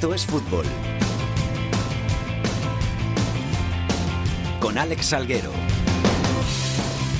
Esto es fútbol. Con Alex Salguero.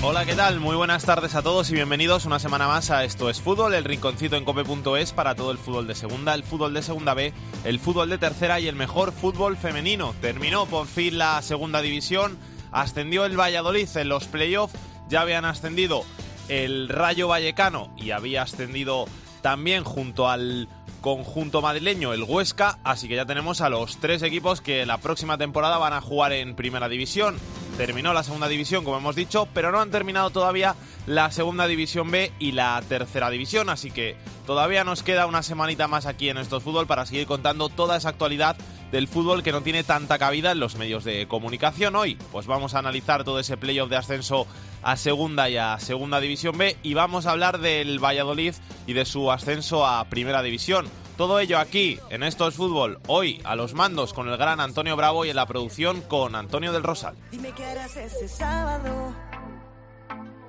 Hola, ¿qué tal? Muy buenas tardes a todos y bienvenidos una semana más a Esto es Fútbol, el rinconcito en cope.es para todo el fútbol de segunda, el fútbol de segunda B, el fútbol de tercera y el mejor fútbol femenino. Terminó por fin la segunda división, ascendió el Valladolid en los playoffs, ya habían ascendido el Rayo Vallecano y había ascendido también junto al conjunto madrileño, el Huesca, así que ya tenemos a los tres equipos que la próxima temporada van a jugar en primera división. Terminó la segunda división, como hemos dicho, pero no han terminado todavía la segunda división B y la tercera división, así que todavía nos queda una semanita más aquí en estos fútbol para seguir contando toda esa actualidad del fútbol que no tiene tanta cabida en los medios de comunicación hoy. Pues vamos a analizar todo ese playoff de ascenso a segunda y a segunda división B y vamos a hablar del Valladolid y de su ascenso a primera división. Todo ello aquí en Esto es Fútbol, hoy a los mandos con el gran Antonio Bravo y en la producción con Antonio del Rosal. Dime qué harás ese sábado.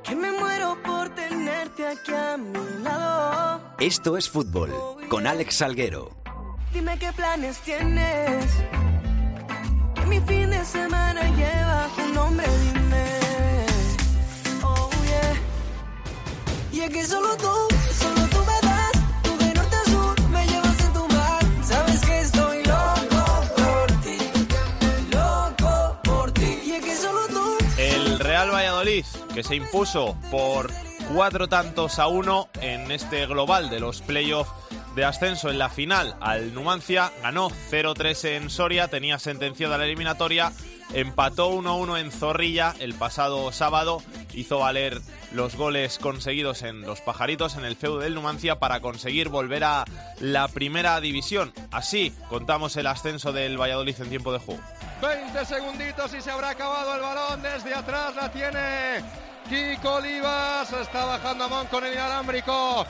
Que me muero por tenerte aquí a mi lado. Esto es fútbol. Con Alex Salguero. Dime qué planes tienes. Que mi fin de semana lleva tu nombre, dime. Oh yeah. Y es que solo tú, solo tú me das. Tú de norte a sur me llevas en tu mar. Sabes que estoy loco por ti. Loco por ti. Y es que solo tú. El Real Valladolid, que se impuso por cuatro tantos a uno en este global de los playoffs de ascenso en la final al Numancia, ganó 0-3 en Soria, tenía sentenciada la eliminatoria, empató 1-1 en Zorrilla el pasado sábado, hizo valer los goles conseguidos en los pajaritos en el feudo del Numancia para conseguir volver a la primera división. Así contamos el ascenso del Valladolid en tiempo de juego. 20 segunditos y se habrá acabado el balón. Desde atrás la tiene Kiko Olivas. Está bajando a Mon con el inalámbrico.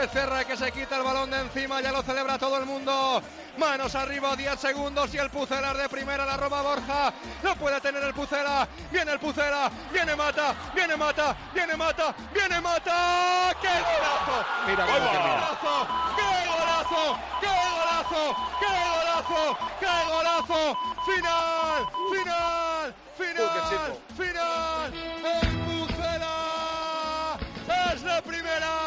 Becerra que se quita el balón de encima. Ya lo celebra todo el mundo. Manos arriba, 10 segundos y el Pucelar de primera la roba Borja. No puede tener el Pucela. Viene el Pucela. Viene Mata. Viene Mata. Viene Mata. Viene Mata. ¡Qué golazo! Mira ¡Qué cómo golazo! ¡Qué golazo! ¡Qué golazo! ¡Qué golazo! ¡Qué golazo! ¡Final! ¡Final! ¡Final! ¡Final! ¡El Pucela es de primera!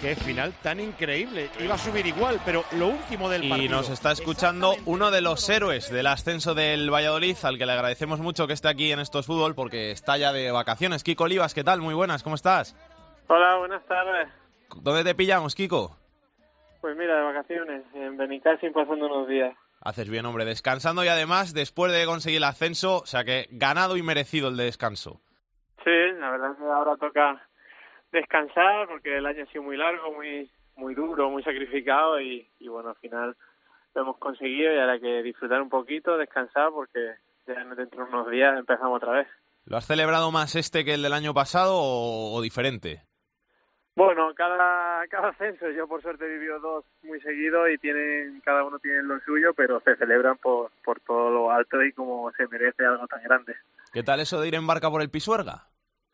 Qué final tan increíble. Iba a subir igual, pero lo último del partido. Y nos está escuchando uno de los héroes del ascenso del Valladolid, al que le agradecemos mucho que esté aquí en estos fútbol porque está ya de vacaciones. Kiko Olivas, ¿qué tal? Muy buenas, ¿cómo estás? Hola, buenas tardes. ¿Dónde te pillamos, Kiko? Pues mira, de vacaciones, en Benicassim pasando unos días. Haces bien, hombre, descansando y además después de conseguir el ascenso, o sea que ganado y merecido el de descanso. Sí, la verdad es que ahora toca descansar porque el año ha sido muy largo, muy muy duro, muy sacrificado y, y bueno, al final lo hemos conseguido y ahora hay que disfrutar un poquito, descansar porque ya dentro de unos días empezamos otra vez. ¿Lo has celebrado más este que el del año pasado o, o diferente? Bueno, cada, cada ascenso, yo por suerte he vivido dos muy seguidos y tienen, cada uno tiene lo suyo, pero se celebran por, por todo lo alto y como se merece algo tan grande. ¿Qué tal eso de ir en barca por el Pisuerga?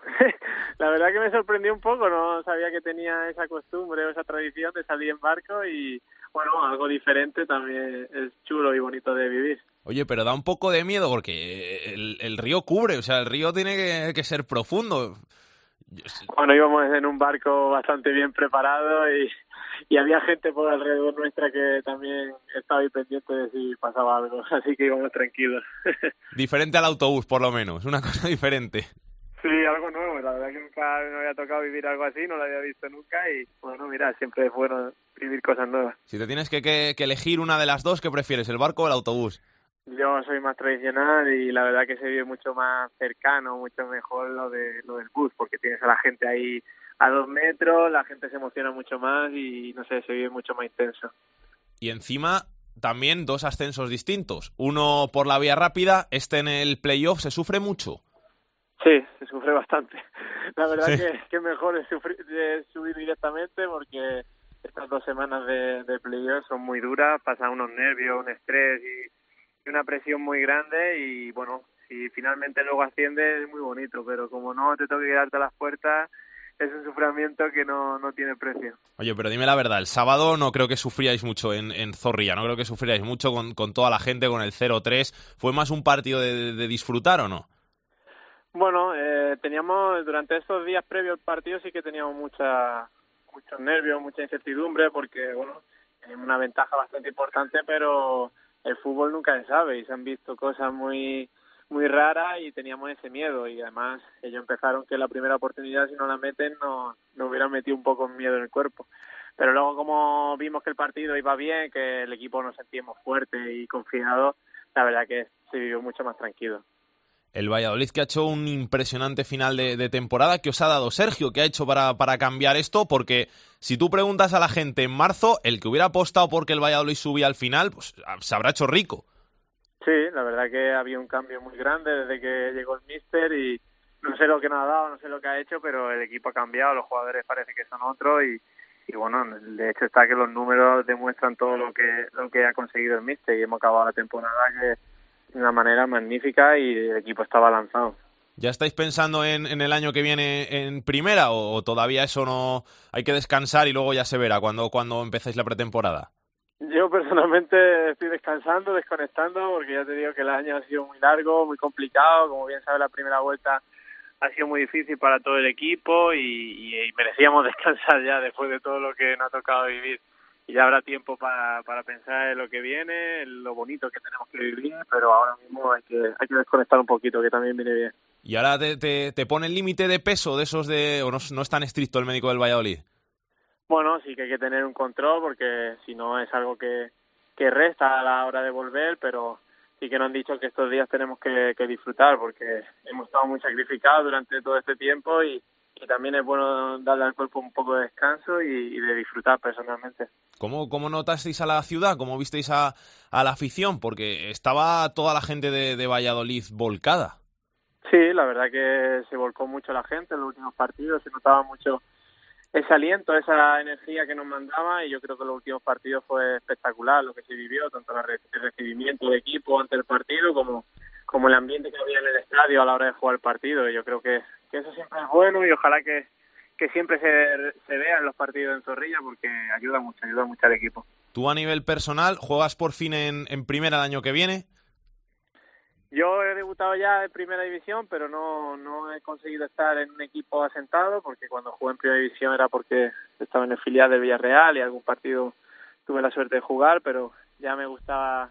La verdad que me sorprendió un poco, no sabía que tenía esa costumbre o esa tradición de salir en barco y bueno, algo diferente también es chulo y bonito de vivir. Oye, pero da un poco de miedo porque el, el río cubre, o sea, el río tiene que, que ser profundo. Bueno, íbamos en un barco bastante bien preparado y, y había gente por alrededor nuestra que también estaba ahí pendiente de si pasaba algo, así que íbamos tranquilos. Diferente al autobús, por lo menos, una cosa diferente. Sí, algo nuevo, la verdad que nunca me había tocado vivir algo así, no lo había visto nunca y bueno, mira, siempre es bueno vivir cosas nuevas. Si te tienes que, que- que elegir una de las dos, ¿qué prefieres, el barco o el autobús? Yo soy más tradicional y la verdad que se vive mucho más cercano, mucho mejor lo de lo del bus, porque tienes a la gente ahí a dos metros, la gente se emociona mucho más y no sé, se vive mucho más intenso. Y encima, también dos ascensos distintos. Uno por la vía rápida, este en el playoff se sufre mucho. Sí, se sufre bastante. La verdad Sí. que, que mejor es, sufrir, es subir directamente porque estas dos semanas de, de playoff son muy duras, pasan unos nervios, un estrés y, y una presión muy grande y bueno, si finalmente luego asciendes es muy bonito, pero como no te toque quedarte a las puertas, es un sufrimiento que no, no tiene precio. Oye, pero dime la verdad, el sábado no creo que sufríais mucho en, en Zorrilla, no creo que sufríais mucho con, con toda la gente, con el 0-3. ¿Fue más un partido de, de disfrutar o no? Bueno, eh, teníamos durante estos días previos al partido sí que teníamos mucha, muchos nervios, mucha incertidumbre porque, bueno, tenemos una ventaja bastante importante, pero el fútbol nunca se sabe y se han visto cosas muy muy raras y teníamos ese miedo y además ellos empezaron que la primera oportunidad si no la meten no nos hubieran metido un poco miedo en el cuerpo. Pero luego como vimos que el partido iba bien que el equipo nos sentíamos fuerte y confiados la verdad que se vivió mucho más tranquilo el Valladolid que ha hecho un impresionante final de, temporada. ¿Qué os ha dado Sergio? ¿Qué ha hecho para, para cambiar esto? Porque si tú preguntas a la gente en marzo, el que hubiera apostado porque el Valladolid subía al final, pues se habrá hecho rico. Sí, la verdad que había un cambio muy grande desde que llegó el Mister y no sé lo que nos ha dado, no sé lo que ha hecho, pero el equipo ha cambiado, los jugadores parece que son otros y, y bueno, de hecho está que los números demuestran todo lo que lo que ha conseguido el Mister y hemos acabado la temporada que de una manera magnífica y el equipo estaba lanzado. ¿Ya estáis pensando en, en el año que viene en primera o, o, todavía eso no hay que descansar y luego ya se verá cuando, cuando empecéis la pretemporada? Yo personalmente estoy descansando, desconectando, porque ya te digo que el año ha sido muy largo, muy complicado. Como bien sabes, la primera vuelta ha sido muy difícil para todo el equipo y, y, y merecíamos descansar ya después de todo lo que nos ha tocado vivir y ya habrá tiempo para, para pensar en lo que viene, en lo bonito que tenemos que vivir, pero ahora mismo hay que, hay que desconectar un poquito, que también viene bien. ¿Y ahora te, te, te pone el límite de peso de esos de, o no, no es tan estricto el médico del Valladolid? Bueno, sí que hay que tener un control porque si no es algo que, que resta a la hora de volver, pero sí que nos han dicho que estos días tenemos que, que disfrutar porque hemos estado muy sacrificados durante todo este tiempo y, y también es bueno darle al cuerpo un poco de descanso y, y de disfrutar personalmente. ¿Cómo, ¿Cómo notasteis a la ciudad? ¿Cómo visteis a, a la afición? Porque estaba toda la gente de, de Valladolid volcada. Sí, la verdad que se volcó mucho la gente en los últimos partidos, se notaba mucho ese aliento, esa energía que nos mandaba y yo creo que los últimos partidos fue espectacular lo que se vivió, tanto el recibimiento de equipo ante el partido como, como el ambiente que había en el estadio a la hora de jugar el partido. Y yo creo que, que eso siempre es bueno y ojalá que, que siempre se, se vea en los partidos en Zorrilla porque ayuda mucho, ayuda mucho al equipo. ¿Tú a nivel personal juegas por fin en, en primera el año que viene? Yo he debutado ya en primera división, pero no, no he conseguido estar en un equipo asentado, porque cuando jugué en primera división era porque estaba en el filial del Villarreal y algún partido tuve la suerte de jugar, pero ya me gustaba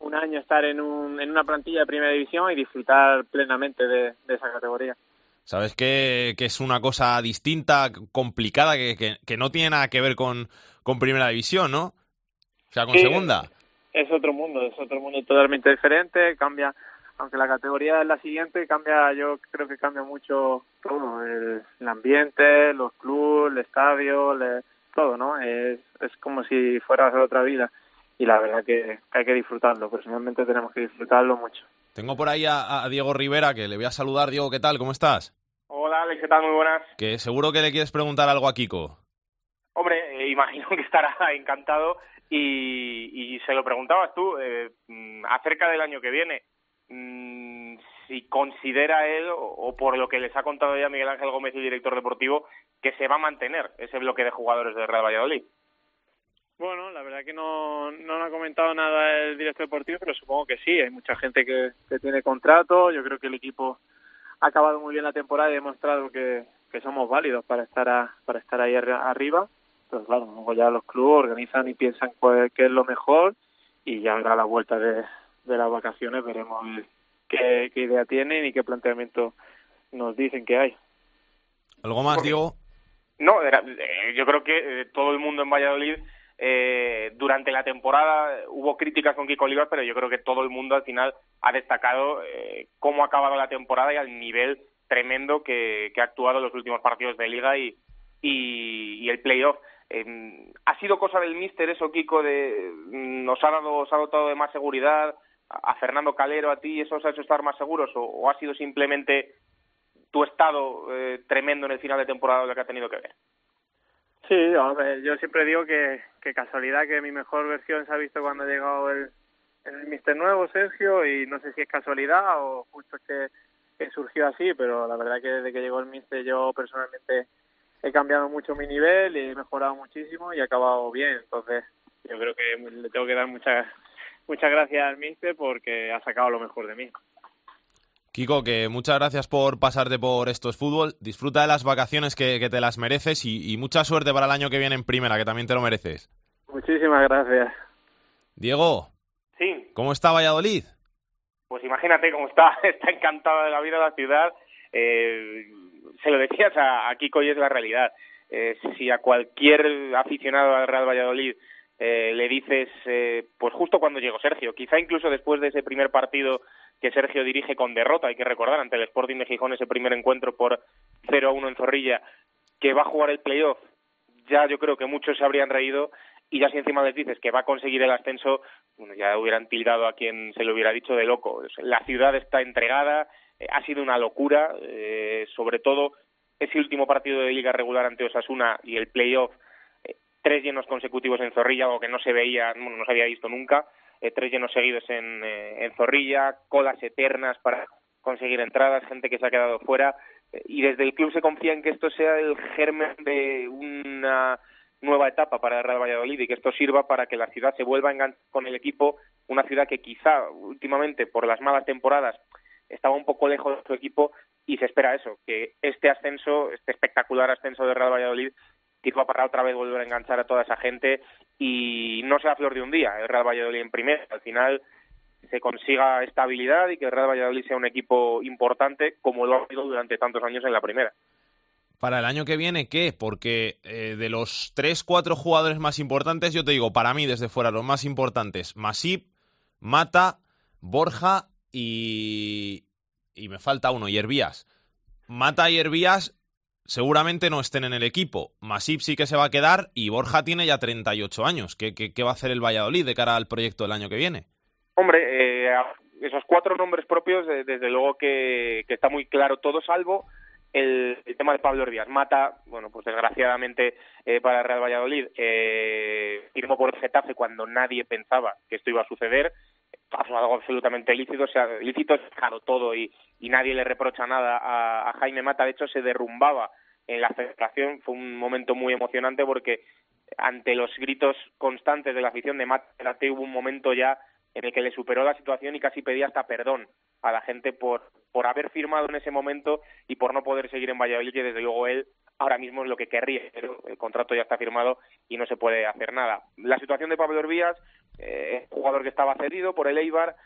un año estar en, un, en una plantilla de primera división y disfrutar plenamente de, de esa categoría. Sabes que, que, es una cosa distinta, complicada, que, que, que, no tiene nada que ver con, con primera división, ¿no? O sea, con sí, segunda es otro mundo, es otro mundo totalmente diferente, cambia, aunque la categoría es la siguiente, cambia, yo creo que cambia mucho todo, el, el ambiente, los clubes, el estadio, le, todo, ¿no? Es, es como si fuera otra vida y la verdad que hay que disfrutarlo, personalmente tenemos que disfrutarlo mucho. Tengo por ahí a, a Diego Rivera, que le voy a saludar. Diego, ¿qué tal? ¿Cómo estás? Hola, Alex, ¿qué tal? Muy buenas. Que seguro que le quieres preguntar algo a Kiko. Hombre, eh, imagino que estará encantado y, y se lo preguntabas tú eh, acerca del año que viene. Mm, si considera él, o, por lo que les ha contado ya Miguel Ángel Gómez, el director deportivo, que se va a mantener ese bloque de jugadores de Real Valladolid. Bueno, la verdad que no, no ha comentado nada el director deportivo, pero supongo que sí. Hay mucha gente que, que tiene contrato. Yo creo que el equipo ha acabado muy bien la temporada y ha demostrado que, que somos válidos para estar a, para estar ahí arriba pues claro, luego ya los clubes organizan y piensan cuál, qué es lo mejor y ya a la vuelta de, de las vacaciones veremos qué, qué, idea tienen y qué planteamiento nos dicen que hay. ¿Algo más, Diego? No, era, eh, yo creo que eh, todo el mundo en Valladolid eh, durante la temporada hubo críticas con Kiko Olivas, pero yo creo que todo el mundo al final ha destacado eh, cómo ha acabado la temporada y al nivel tremendo que, ha actuado en los últimos partidos de liga y, y, y el playoff. Eh, ¿Ha sido cosa del míster eso, Kiko, de mm, nos ha dado, os ha dotado de más seguridad a Fernando Calero, a ti, eso os ha hecho estar más seguros o, o ha sido simplemente tu estado eh, tremendo en el final de temporada lo que ha tenido que ver? Sí, hombre, yo siempre digo que, que casualidad que mi mejor versión se ha visto cuando ha llegado el, el Mister nuevo, Sergio, y no sé si es casualidad o justo que, que surgió así, pero la verdad que desde que llegó el Mister yo personalmente he cambiado mucho mi nivel, he mejorado muchísimo y he acabado bien. Entonces, yo creo que le tengo que dar muchas muchas gracias al míster porque ha sacado lo mejor de mí. Kiko, que muchas gracias por pasarte por estos fútbol. Disfruta de las vacaciones que, que te las mereces y, y, mucha suerte para el año que viene en primera, que también te lo mereces. Muchísimas gracias. Diego. Sí. ¿Cómo está Valladolid? Pues imagínate cómo está. Está encantada de la vida de la ciudad. Eh, se lo decías a, a Kiko y es la realidad. Eh, si a cualquier aficionado al Real Valladolid eh, le dices, eh, pues justo cuando llegó Sergio, quizá incluso después de ese primer partido que Sergio dirige con derrota, hay que recordar, ante el Sporting de Gijón ese primer encuentro por 0 a 1 en Zorrilla, que va a jugar el playoff, ya yo creo que muchos se habrían reído y ya si encima les dices que va a conseguir el ascenso, bueno, ya hubieran tildado a quien se lo hubiera dicho de loco. La ciudad está entregada, eh, ha sido una locura, eh, sobre todo ese último partido de liga regular ante Osasuna y el playoff, eh, tres llenos consecutivos en Zorrilla, algo que no se veía, bueno, no se había visto nunca, eh, tres llenos seguidos en, eh, en Zorrilla, colas eternas para conseguir entradas, gente que se ha quedado fuera, eh, y desde el club se confía en que esto sea el germen de una nueva etapa para el Real Valladolid y que esto sirva para que la ciudad se vuelva con el equipo, una ciudad que quizá últimamente por las malas temporadas estaba un poco lejos de su equipo y se espera eso, que este ascenso, este espectacular ascenso del Real Valladolid sirva para otra vez volver a enganchar a toda esa gente y no sea flor de un día el Real Valladolid en primera, al final se consiga estabilidad y que el Real Valladolid sea un equipo importante como lo ha sido durante tantos años en la primera. Para el año que viene, ¿qué? Porque eh, de los tres, cuatro jugadores más importantes, yo te digo, para mí desde fuera, los más importantes, Masip, Mata, Borja y... y me falta uno, y. Mata y Hervías seguramente no estén en el equipo. Masip sí que se va a quedar y Borja tiene ya 38 años. ¿Qué, qué, qué va a hacer el Valladolid de cara al proyecto del año que viene? Hombre, eh, esos cuatro nombres propios, desde luego que, está muy claro todo, salvo el, tema de Pablo Hervías. Mata, bueno, pues desgraciadamente eh, para Real Valladolid, eh, firmó por Getafe cuando nadie pensaba que esto iba a suceder. Algo absolutamente ilícito, o sea, ilícito es dejado todo y, y nadie le reprocha nada a, Jaime Mata. De hecho, se derrumbaba en la federación. Fue un momento muy emocionante porque ante los gritos constantes de la afición de Mata, hubo un momento ya en el que le superó la situación y casi pedía hasta perdón a la gente por, por haber firmado en ese momento y por no poder seguir en Valladolid, y desde luego él ahora mismo es lo que querría, pero el contrato ya está firmado y no se puede hacer nada. La situación de Pablo Hervías, eh, jugador que estaba cedido por el Eibar,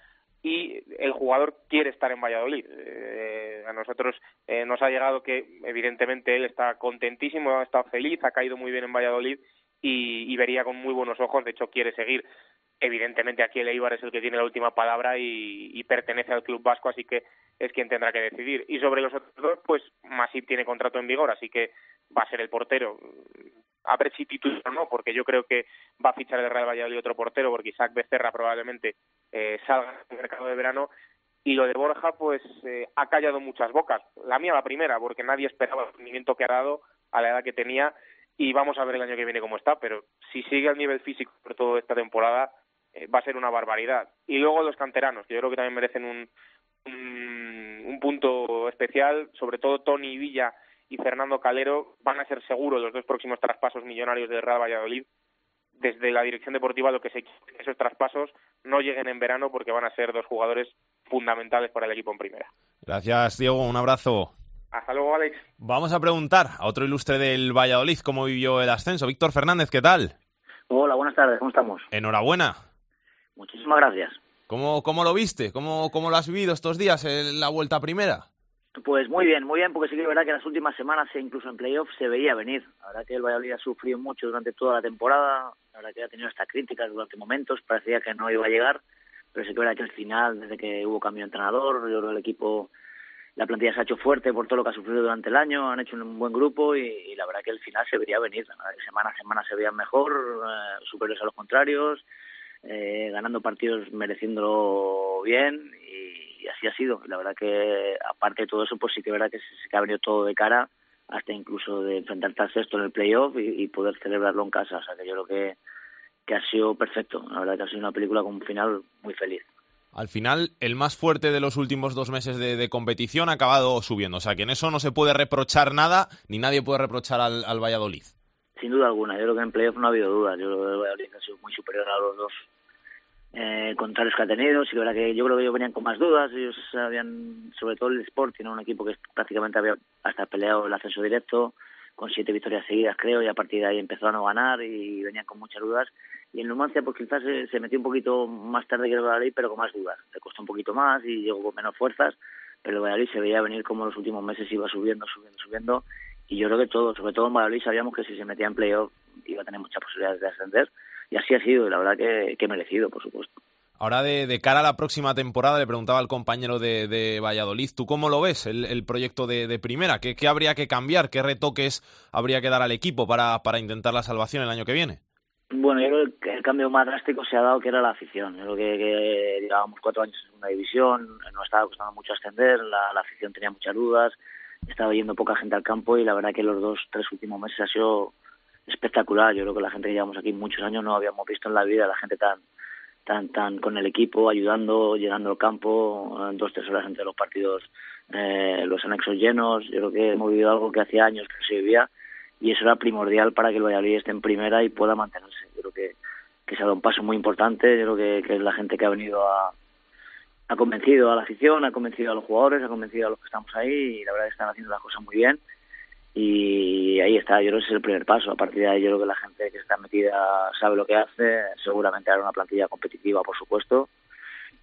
y el jugador quiere estar en Valladolid. Eh, a nosotros eh, nos ha llegado que evidentemente él está contentísimo, ha estado feliz, ha caído muy bien en Valladolid y, y vería con muy buenos ojos, de hecho quiere seguir evidentemente aquí el Eibar es el que tiene la última palabra y, pertenece al club vasco, así que es quien tendrá que decidir. Y sobre los otros dos, pues Masip tiene contrato en vigor, así que va a ser el portero. A ver si titular o no, porque yo creo que va a fichar el Real Valladolid otro portero, porque Isaac Becerra probablemente eh, salga el mercado de verano. Y lo de Borja, pues eh, ha callado muchas bocas. La mía la primera, porque nadie esperaba el rendimiento que ha dado a la edad que tenía y vamos a ver el año que viene cómo está, pero si sigue al nivel físico por toda esta temporada, eh, va a ser una barbaridad. Y luego los canteranos, que yo creo que también merecen un, un, un punto especial, sobre todo Tony Villa y Fernando Calero van a ser seguros los dos próximos traspasos millonarios del Real Valladolid. Desde la dirección deportiva lo que se quiere que esos traspasos no lleguen en verano porque van a ser dos jugadores fundamentales para el equipo en primera. Gracias, Diego. Un abrazo. Hasta luego, Alex. Vamos a preguntar a otro ilustre del Valladolid cómo vivió el ascenso. Víctor Fernández, ¿qué tal? Hola, buenas tardes, ¿cómo estamos? Enhorabuena. Muchísimas gracias. ¿Cómo, cómo lo viste? ¿Cómo, ¿Cómo lo has vivido estos días en la vuelta primera? Pues muy bien, muy bien, porque sí que es verdad que las últimas semanas, e incluso en playoff, se veía venir. La verdad que el Valladolid ha sufrido mucho durante toda la temporada, la verdad que ha tenido hasta críticas durante momentos, parecía que no iba a llegar, pero sí que es verdad que al final, desde que hubo cambio de entrenador, yo creo que el equipo, la plantilla se ha hecho fuerte por todo lo que ha sufrido durante el año, han hecho un buen grupo y, y la verdad que el final se vería venir. La verdad que semana a semana se veían mejor, eh, superiores a los contrarios, eh, ganando partidos mereciéndolo bien y, así ha sido. La verdad que aparte de todo eso, pues sí que es verdad que se, ha venido todo de cara hasta incluso de enfrentarte al sexto en el playoff y, poder celebrarlo en casa. O sea que yo creo que, que ha sido perfecto. La verdad que ha sido una película con un final muy feliz. Al final, el más fuerte de los últimos dos meses de, competición ha acabado subiendo. O sea, que en eso no se puede reprochar nada, ni nadie puede reprochar al Valladolid. Sin duda alguna. Yo creo que en playoff no ha habido dudas. Yo creo que el Valladolid ha sido muy superior a los dos eh, contrarios que ha tenido. Sí, verdad que yo creo que ellos venían con más dudas. Ellos habían, sobre todo el Sporting, un equipo que prácticamente había hasta peleado el ascenso directo, con siete victorias seguidas, creo, y a partir de ahí empezó a no ganar y venían con muchas dudas. Y en Numancia, pues quizás se, metió un poquito más tarde que el Valladolid, pero con más dudas. Le costó un poquito más y llegó con menos fuerzas, pero el Valladolid se veía venir como los últimos meses iba subiendo, subiendo, subiendo. Y yo creo que todos, sobre todo en Valladolid, sabíamos que si se metía en playoff iba a tener muchas posibilidades de ascender y así ha sido, y la verdad que, que merecido, por supuesto. Ahora, de, cara a la próxima temporada, le preguntaba al compañero de, Valladolid, ¿tú cómo lo ves el, proyecto de, primera? ¿Qué, habría que cambiar? ¿Qué retoques habría que dar al equipo para, para intentar la salvación el año que viene? Bueno, yo creo que el cambio más drástico se ha dado que era la afición. Yo creo que, llevábamos cuatro años en una división, no estaba costando mucho ascender, la, la afición tenía muchas dudas, estaba yendo poca gente al campo y la verdad que los dos, tres últimos meses ha sido espectacular. Yo creo que la gente que llevamos aquí muchos años no habíamos visto en la vida la gente tan tan tan con el equipo, ayudando, llegando al campo, dos, tres horas entre los partidos, eh, los anexos llenos. Yo creo que hemos vivido algo que hacía años que se vivía y eso era primordial para que el Valladolid esté en primera y pueda mantenerse. Yo creo que, que se ha dado un paso muy importante. Yo creo que, que la gente que ha venido a, ha convencido a la afición, ha convencido a los jugadores, ha convencido a los que estamos ahí y la verdad es que están haciendo las cosas muy bien y ahí está, yo creo que es el primer paso. A partir de ahí yo creo que la gente que está metida sabe lo que hace, seguramente hará una plantilla competitiva, por supuesto.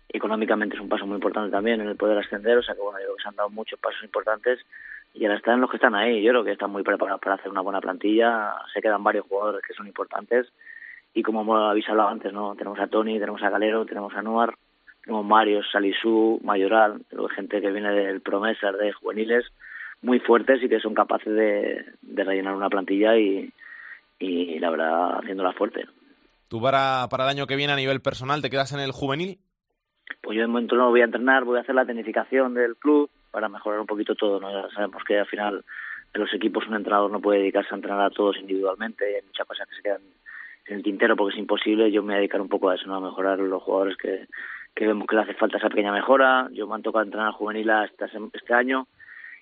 Económicamente es un paso muy importante también en el poder ascender, o sea que bueno, yo creo que se han dado muchos pasos importantes y ahora están los que están ahí. Yo creo que están muy preparados para hacer una buena plantilla, se quedan varios jugadores que son importantes y como hemos avisado antes, ¿no? Tenemos a Tony, tenemos a Galero, tenemos a Nuar, tenemos Mario, Salisú, Mayoral, gente que viene del Promesa, de juveniles, muy fuertes y que son capaces de, rellenar una plantilla y, y, la verdad, haciéndola fuerte. ¿Tú para, para el año que viene a nivel personal te quedas en el juvenil? Pues yo de momento no voy a entrenar, voy a hacer la tecnificación del club para mejorar un poquito todo. ¿no? Ya sabemos que al final en los equipos un entrenador no puede dedicarse a entrenar a todos individualmente, hay muchas cosas que se quedan en el tintero porque es imposible. Yo me voy a dedicar un poco a eso, ¿no? a mejorar los jugadores que, que vemos que le hace falta esa pequeña mejora. Yo me han tocado entrenar juvenil hasta este año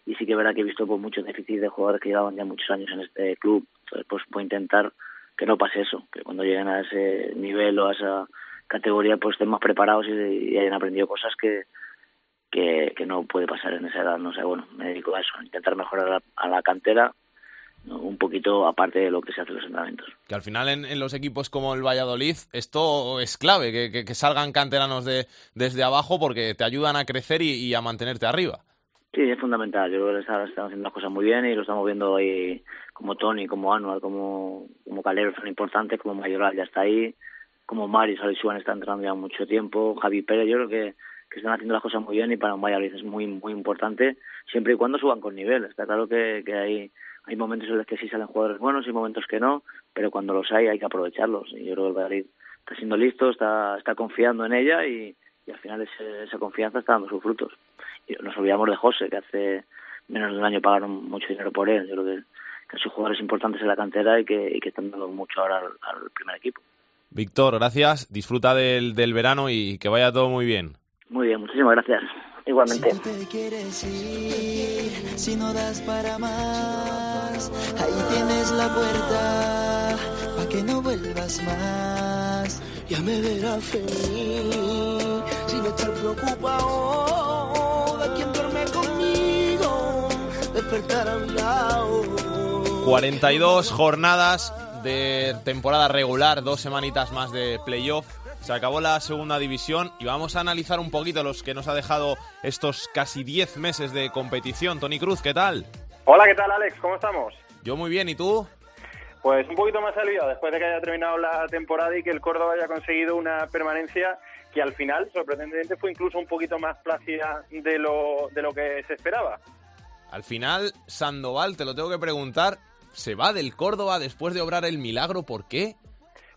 y sí que verá que he visto pues, muchos déficits de jugadores que llevaban ya muchos años en este club. Entonces, pues a intentar que no pase eso, que cuando lleguen a ese nivel o a esa categoría pues estén más preparados y, hayan aprendido cosas que, que, no puede pasar en esa edad. No sé, bueno, me dedico a eso, a intentar mejorar a la, cantera un poquito aparte de lo que se hace en los entrenamientos. Que al final en, los equipos como el Valladolid esto es clave, que, que, salgan canteranos de, desde abajo porque te ayudan a crecer y a mantenerte arriba. Sí, es fundamental. Yo creo que están haciendo las cosas muy bien y lo estamos viendo ahí como Tony, como Anual, como, como Calero son importantes, como Mayoral ya está ahí, como Mari Salisuan está entrando ya mucho tiempo, Javi Pérez, yo creo que, que están haciendo las cosas muy bien y para un Valladolid es muy muy importante siempre y cuando suban con nivel. Está claro que, que hay, hay momentos en los que sí salen jugadores buenos y momentos que no, pero cuando los hay hay que aprovecharlos. Y yo creo que el Valladolid está siendo listo, está, está confiando en ella y, y al final esa confianza está dando sus frutos. Y nos olvidamos de José, que hace menos de un año pagaron mucho dinero por él. Yo creo que, que son jugadores importantes en la cantera y que, que están dando mucho ahora al, primer equipo. Víctor, gracias. Disfruta del, del verano y que vaya todo muy bien. Muy bien, muchísimas gracias. Igualmente. Si te quieres ir, si no das para más, ahí tienes la puerta, para que no vuelvas más. Ya me verás feliz, sin estar preocupado de quien duerme conmigo, despertar a un lado. 42 jornadas de temporada regular, dos semanitas más de playoff se acabó la segunda división y vamos a analizar un poquito los que nos ha dejado estos casi 10 meses de competición. Tony Cruz, ¿qué tal? Hola, ¿qué tal Alex? ¿Cómo estamos? Yo muy bien, ¿y tú? Pues un poquito más aliviado después de que haya terminado la temporada y que el Córdoba haya conseguido una permanencia que al final, sorprendentemente, fue incluso un poquito más plácida de lo, de lo que se esperaba. Al final, Sandoval, te lo tengo que preguntar, ¿se va del Córdoba después de obrar el milagro? ¿Por qué?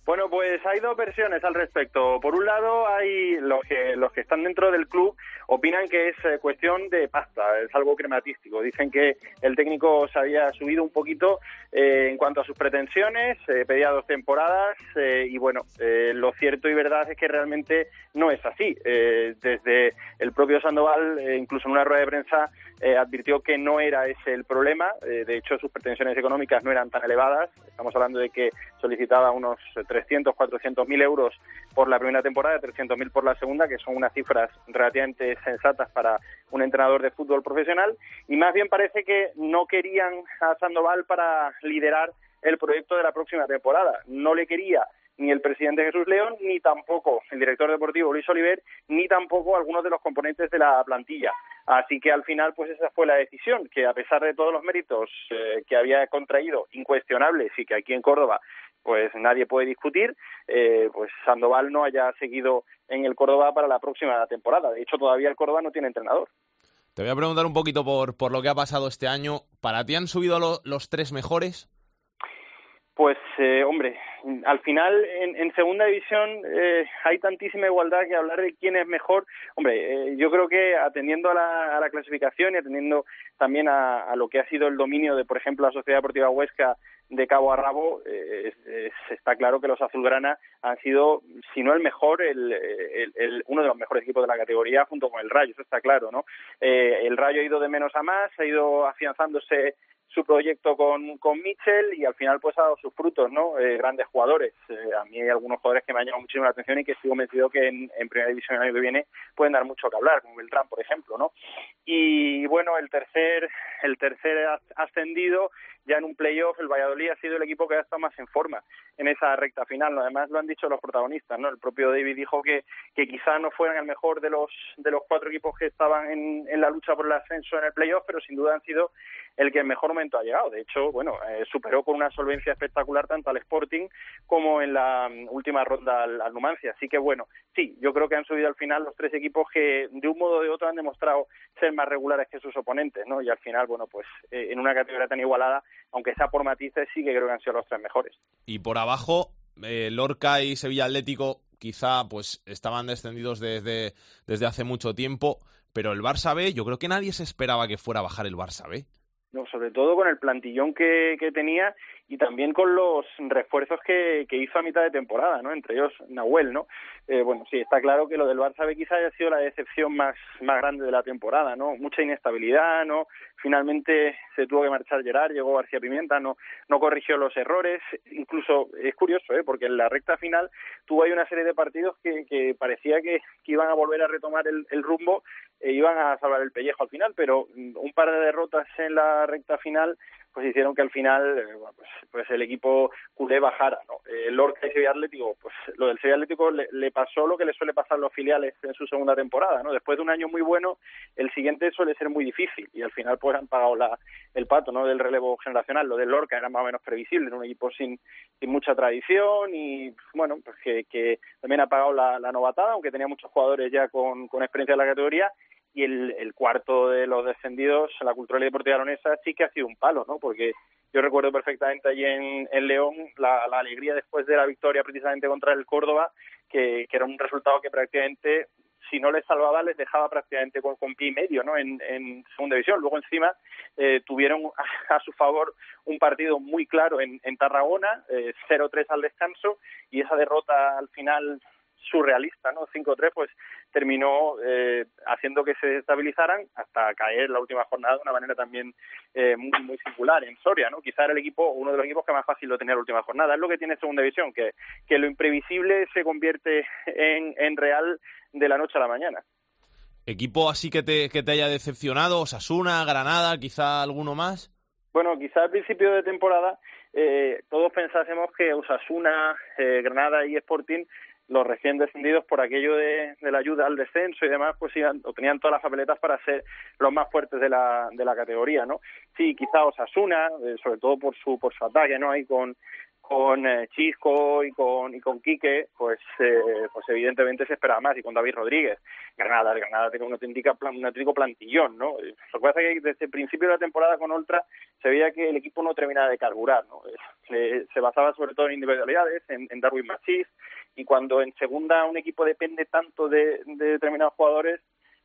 Bueno, pues hay dos versiones al respecto. Por un lado, hay los que, los que están dentro del club Opinan que es eh, cuestión de pasta, es algo crematístico. Dicen que el técnico se había subido un poquito eh, en cuanto a sus pretensiones, eh, pedía dos temporadas y bueno, lo cierto y verdad es que realmente no es así. desde el propio Sandoval, incluso en una rueda de prensa, advirtió que no era ese el problema. de hecho, sus pretensiones económicas no eran tan elevadas. Estamos hablando de que solicitaba unos 300, 400 mil euros por la primera temporada, 300 mil por la segunda, que son unas cifras relativamente sensatas para un entrenador de fútbol profesional. Y más bien parece que no querían a Sandoval para liderar el proyecto de la próxima temporada. No le quería ni el presidente Jesús León, ni tampoco el director deportivo Luis Oliver, ni tampoco algunos de los componentes de la plantilla. Así que al final, pues esa fue la decisión, que a pesar de todos los méritos eh, que había contraído, incuestionables, y que aquí en Córdoba pues nadie puede discutir, eh, pues Sandoval no haya seguido en el Córdoba para la próxima temporada. De hecho, todavía el Córdoba no tiene entrenador. Te voy a preguntar un poquito por, por lo que ha pasado este año. ¿Para ti han subido los tres mejores? Pues, eh, hombre, al final en, segunda división eh, hay tantísima igualdad que hablar de quién es mejor. Hombre, eh, yo creo que atendiendo a la, clasificación y atendiendo también a, lo que ha sido el dominio de, por ejemplo, la Sociedad Deportiva Huesca de cabo a rabo, está claro que los azulgrana han sido, si no el mejor, el, uno de los mejores equipos de la categoría junto con el Rayo, eso está claro, ¿no? el Rayo ha ido de menos a más, ha ido afianzándose su proyecto con, con Mitchell y al final pues ha dado sus frutos, ¿no? Eh, grandes jugadores. Eh, a mí hay algunos jugadores que me han llamado muchísimo la atención y que estoy convencido que en, en primera división el año que viene pueden dar mucho que hablar, como Beltrán, por ejemplo, ¿no? Y bueno, el tercer, el tercer ascendido ya en un playoff el Valladolid ha sido el equipo que ha estado más en forma en esa recta final. Además lo han dicho los protagonistas, ¿no? El propio David dijo que, que quizá no fueran el mejor de los de los cuatro equipos que estaban en, en la lucha por el ascenso en el playoff, pero sin duda han sido el que en mejor momento ha llegado. De hecho, bueno, eh, superó con una solvencia espectacular tanto al Sporting como en la mm, última ronda al, Numancia. Así que bueno, sí, yo creo que han subido al final los tres equipos que de un modo o de otro han demostrado ser más regulares que sus oponentes, ¿no? Y al final, bueno, pues eh, en una categoría tan igualada, aunque sea por matices, sí que creo que han sido los tres mejores. Y por abajo, eh, Lorca y Sevilla Atlético quizá pues estaban descendidos desde, desde hace mucho tiempo, pero el Barça B, yo creo que nadie se esperaba que fuera a bajar el Barça B. No, sobre todo con el plantillón que, que tenía y también con los refuerzos que, que hizo a mitad de temporada, ¿no? Entre ellos Nahuel, ¿no? Eh, bueno, sí, está claro que lo del Barça B quizá haya sido la decepción más, más grande de la temporada, ¿no? Mucha inestabilidad, ¿no? Finalmente se tuvo que marchar Gerard, llegó García Pimienta, no, no corrigió los errores, incluso es curioso, ¿eh? Porque en la recta final tuvo ahí una serie de partidos que, que parecía que, que iban a volver a retomar el, el rumbo e iban a salvar el pellejo al final, pero un par de derrotas en la recta final pues hicieron que al final eh, pues, pues, el equipo culé bajara. ¿no? El Lorca y Sevilla Atlético, pues lo del Sevilla Atlético le, pasó lo que le suele pasar a los filiales en su segunda temporada. ¿no? Después de un año muy bueno, el siguiente suele ser muy difícil y al final pues han pagado la, el pato ¿no? del relevo generacional. Lo del Lorca era más o menos previsible, era un equipo sin, sin mucha tradición y bueno, pues que, que también ha pagado la, la novatada, aunque tenía muchos jugadores ya con, con experiencia en la categoría y el, cuarto de los descendidos, la cultural y deportiva leonesa, sí que ha sido un palo, ¿no? Porque yo recuerdo perfectamente allí en, en León la, alegría después de la victoria precisamente contra el Córdoba, que, era un resultado que prácticamente, si no les salvaba, les dejaba prácticamente con, con pie y medio, ¿no? En, segunda división. Luego encima eh, tuvieron a, su favor un partido muy claro en, en Tarragona, eh, 0-3 al descanso, y esa derrota al final surrealista, ¿no? 5-3, pues terminó eh, haciendo que se estabilizaran hasta caer la última jornada de una manera también eh, muy, muy singular en Soria, ¿no? Quizá era el equipo, uno de los equipos que más fácil lo tenía la última jornada. Es lo que tiene Segunda División, que, que lo imprevisible se convierte en, en real de la noche a la mañana. ¿Equipo así que te, que te haya decepcionado? ¿Osasuna, Granada, quizá alguno más? Bueno, quizá al principio de temporada eh, todos pensásemos que Osasuna, eh, Granada y Sporting los recién descendidos por aquello de, la ayuda al descenso y demás, pues iban, tenían todas las papeletas para ser los más fuertes de la, de la categoría, ¿no? Sí, quizá Osasuna, eh, sobre todo por su por su ataque, ¿no? Ahí con con eh, Chisco y con y con Quique, pues eh, pues evidentemente se esperaba más y con David Rodríguez. Granada, Granada tiene un auténtico, un auténtico plantillón, ¿no? Lo que pasa es que desde el principio de la temporada con Ultra se veía que el equipo no terminaba de carburar, ¿no? Se, se basaba sobre todo en individualidades, en, en Darwin Machís, y cuando en segunda un equipo depende tanto de, determinados jugadores,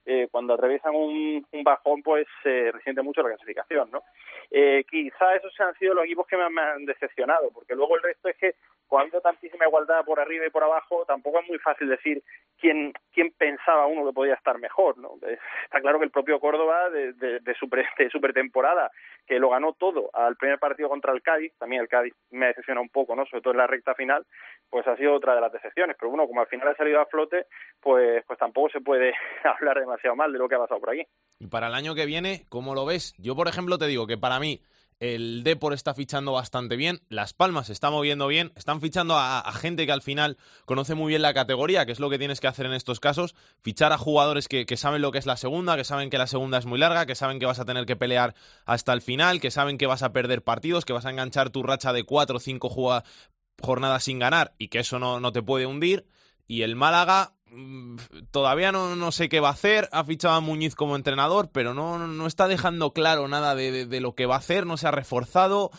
eh, cuando atraviesan un, bajón, pues se resiente mucho la clasificación, ¿no? Eh, quizá esos han sido los equipos que me han decepcionado, porque luego el resto es que cuando ha habido tantísima igualdad por arriba y por abajo, tampoco es muy fácil decir quién, quién pensaba uno que podía estar mejor, ¿no? Está claro que el propio Córdoba de, de, de, super, de supertemporada, que lo ganó todo al primer partido contra el Cádiz, también el Cádiz me decepciona un poco, ¿no? Sobre todo en la recta final, pues ha sido otra de las decepciones, pero bueno, como al final ha salido a flote, pues, pues tampoco se puede hablar demasiado mal de lo que ha pasado por aquí. Y para el año que viene, ¿cómo lo ves? Yo, por ejemplo, te digo que para mí el Depor está fichando bastante bien, Las Palmas se está moviendo bien, están fichando a, gente que al final conoce muy bien la categoría, que es lo que tienes que hacer en estos casos, fichar a jugadores que, saben lo que es la segunda, que saben que la segunda es muy larga, que saben que vas a tener que pelear hasta el final, que saben que vas a perder partidos, que vas a enganchar tu racha de cuatro o cinco jornadas sin ganar y que eso no, te puede hundir. Y el Málaga todavía no, no, sé qué va a hacer. Ha fichado a Muñiz como entrenador, pero no, no está dejando claro nada de, de, de, lo que va a hacer. No se ha reforzado.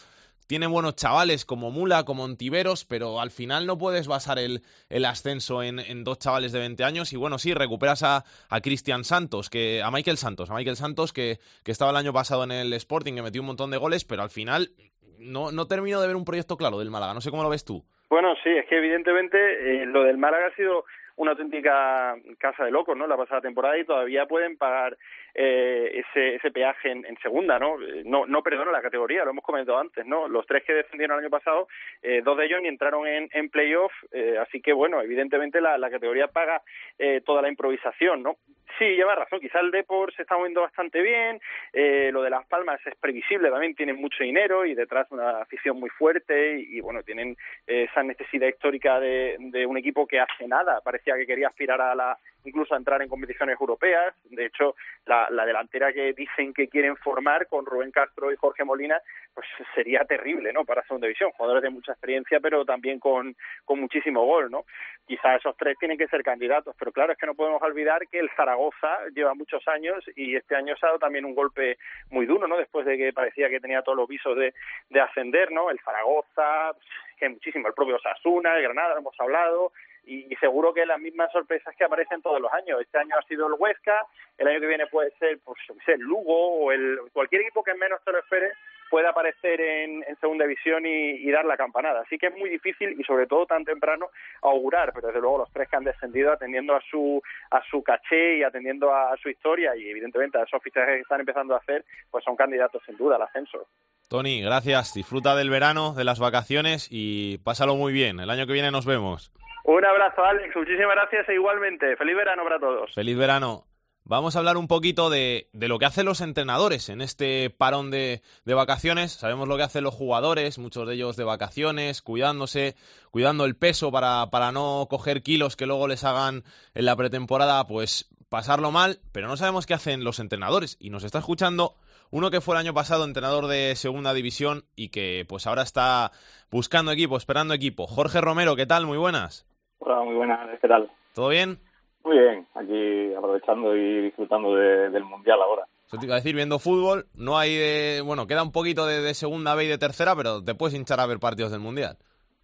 Tiene buenos chavales como Mula, como Ontiveros, pero al final no puedes basar el, el ascenso en, en, dos chavales de 20 años. Y bueno, sí, recuperas a, a Cristian Santos, que, a Michael Santos, a Michael Santos, que, que estaba el año pasado en el Sporting, que metió un montón de goles, pero al final no, no termino de ver un proyecto claro del Málaga. No sé cómo lo ves tú. Bueno, sí, es que evidentemente eh, lo del Málaga ha sido una auténtica casa de locos, ¿no? La pasada temporada y todavía pueden pagar eh, ese, ese peaje en, segunda, ¿no? No, no perdono la categoría, lo hemos comentado antes, ¿no? Los tres que descendieron el año pasado, eh, dos de ellos ni entraron en, en playoff, eh, así que bueno, evidentemente la, categoría paga eh, toda la improvisación, ¿no? Sí, lleva razón, quizá el Depor se está moviendo bastante bien, eh, lo de Las Palmas es previsible, también tienen mucho dinero y detrás una afición muy fuerte y, bueno, tienen esa necesidad histórica de un equipo que hace nada, parecía que quería aspirar a la incluso a entrar en competiciones europeas. De hecho, la, la, delantera que dicen que quieren formar con Rubén Castro y Jorge Molina, pues sería terrible, ¿no? Para segunda división. Jugadores de mucha experiencia, pero también con, con muchísimo gol, ¿no? Quizás esos tres tienen que ser candidatos, pero claro, es que no podemos olvidar que el Zaragoza lleva muchos años y este año se ha dado también un golpe muy duro, ¿no? Después de que parecía que tenía todos los visos de, de ascender, ¿no? El Zaragoza, que muchísimo, el propio Sasuna, el Granada, hemos hablado, y seguro que las mismas sorpresas que aparecen todos los años. Este año ha sido el Huesca, el año que viene puede ser pues, el Lugo o el, cualquier equipo que menos te lo espere puede aparecer en, segunda división y, y, dar la campanada. Así que es muy difícil y sobre todo tan temprano augurar, pero desde luego los tres que han descendido atendiendo a su a su caché y atendiendo a, a su historia y evidentemente a esos fichajes que están empezando a hacer, pues son candidatos sin duda al ascenso. Tony, gracias. Disfruta del verano, de las vacaciones y pásalo muy bien. El año que viene nos vemos. Un abrazo, Alex. Muchísimas gracias e igualmente. Feliz verano para todos. Feliz verano. Vamos a hablar un poquito de, lo que hacen los entrenadores en este parón de, de, vacaciones. Sabemos lo que hacen los jugadores, muchos de ellos de vacaciones, cuidándose, cuidando el peso para, para no coger kilos que luego les hagan en la pretemporada, pues pasarlo mal, pero no sabemos qué hacen los entrenadores. Y nos está escuchando uno que fue el año pasado entrenador de segunda división y que pues ahora está buscando equipo, esperando equipo. Jorge Romero, ¿qué tal? Muy buenas. Hola, muy buenas, ¿qué tal? ¿Todo bien? Muy bien, aquí aprovechando y disfrutando de, del Mundial ahora. Eso te iba a decir, viendo fútbol, no hay de, bueno, queda un poquito de, de, segunda B y de tercera, pero te puedes hinchar a ver partidos del Mundial.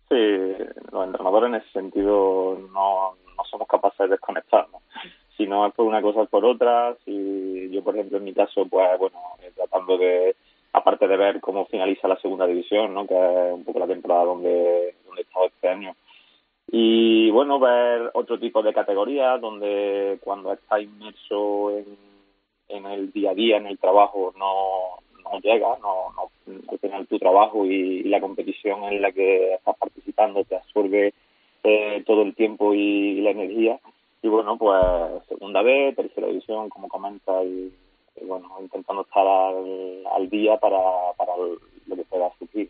Sí, los entrenadores en ese sentido no, no somos capaces de desconectar, ¿no? Si no es por una cosa es por otra, si yo por ejemplo en mi caso, pues bueno, eh, tratando de, aparte de ver cómo finaliza la segunda división, ¿no? Que es un poco la temporada donde, donde he estado este año, y bueno, ver otro tipo de categorías donde cuando estás inmerso en, en el día a día, en el trabajo, no, no llega, no, no, al final tu trabajo y, la competición en la que estás participando te absorbe eh, todo el tiempo y, la energía. Y bueno, pues segunda vez, tercera división, como comenta, y, bueno, intentando estar al, día para, para lo que pueda surgir.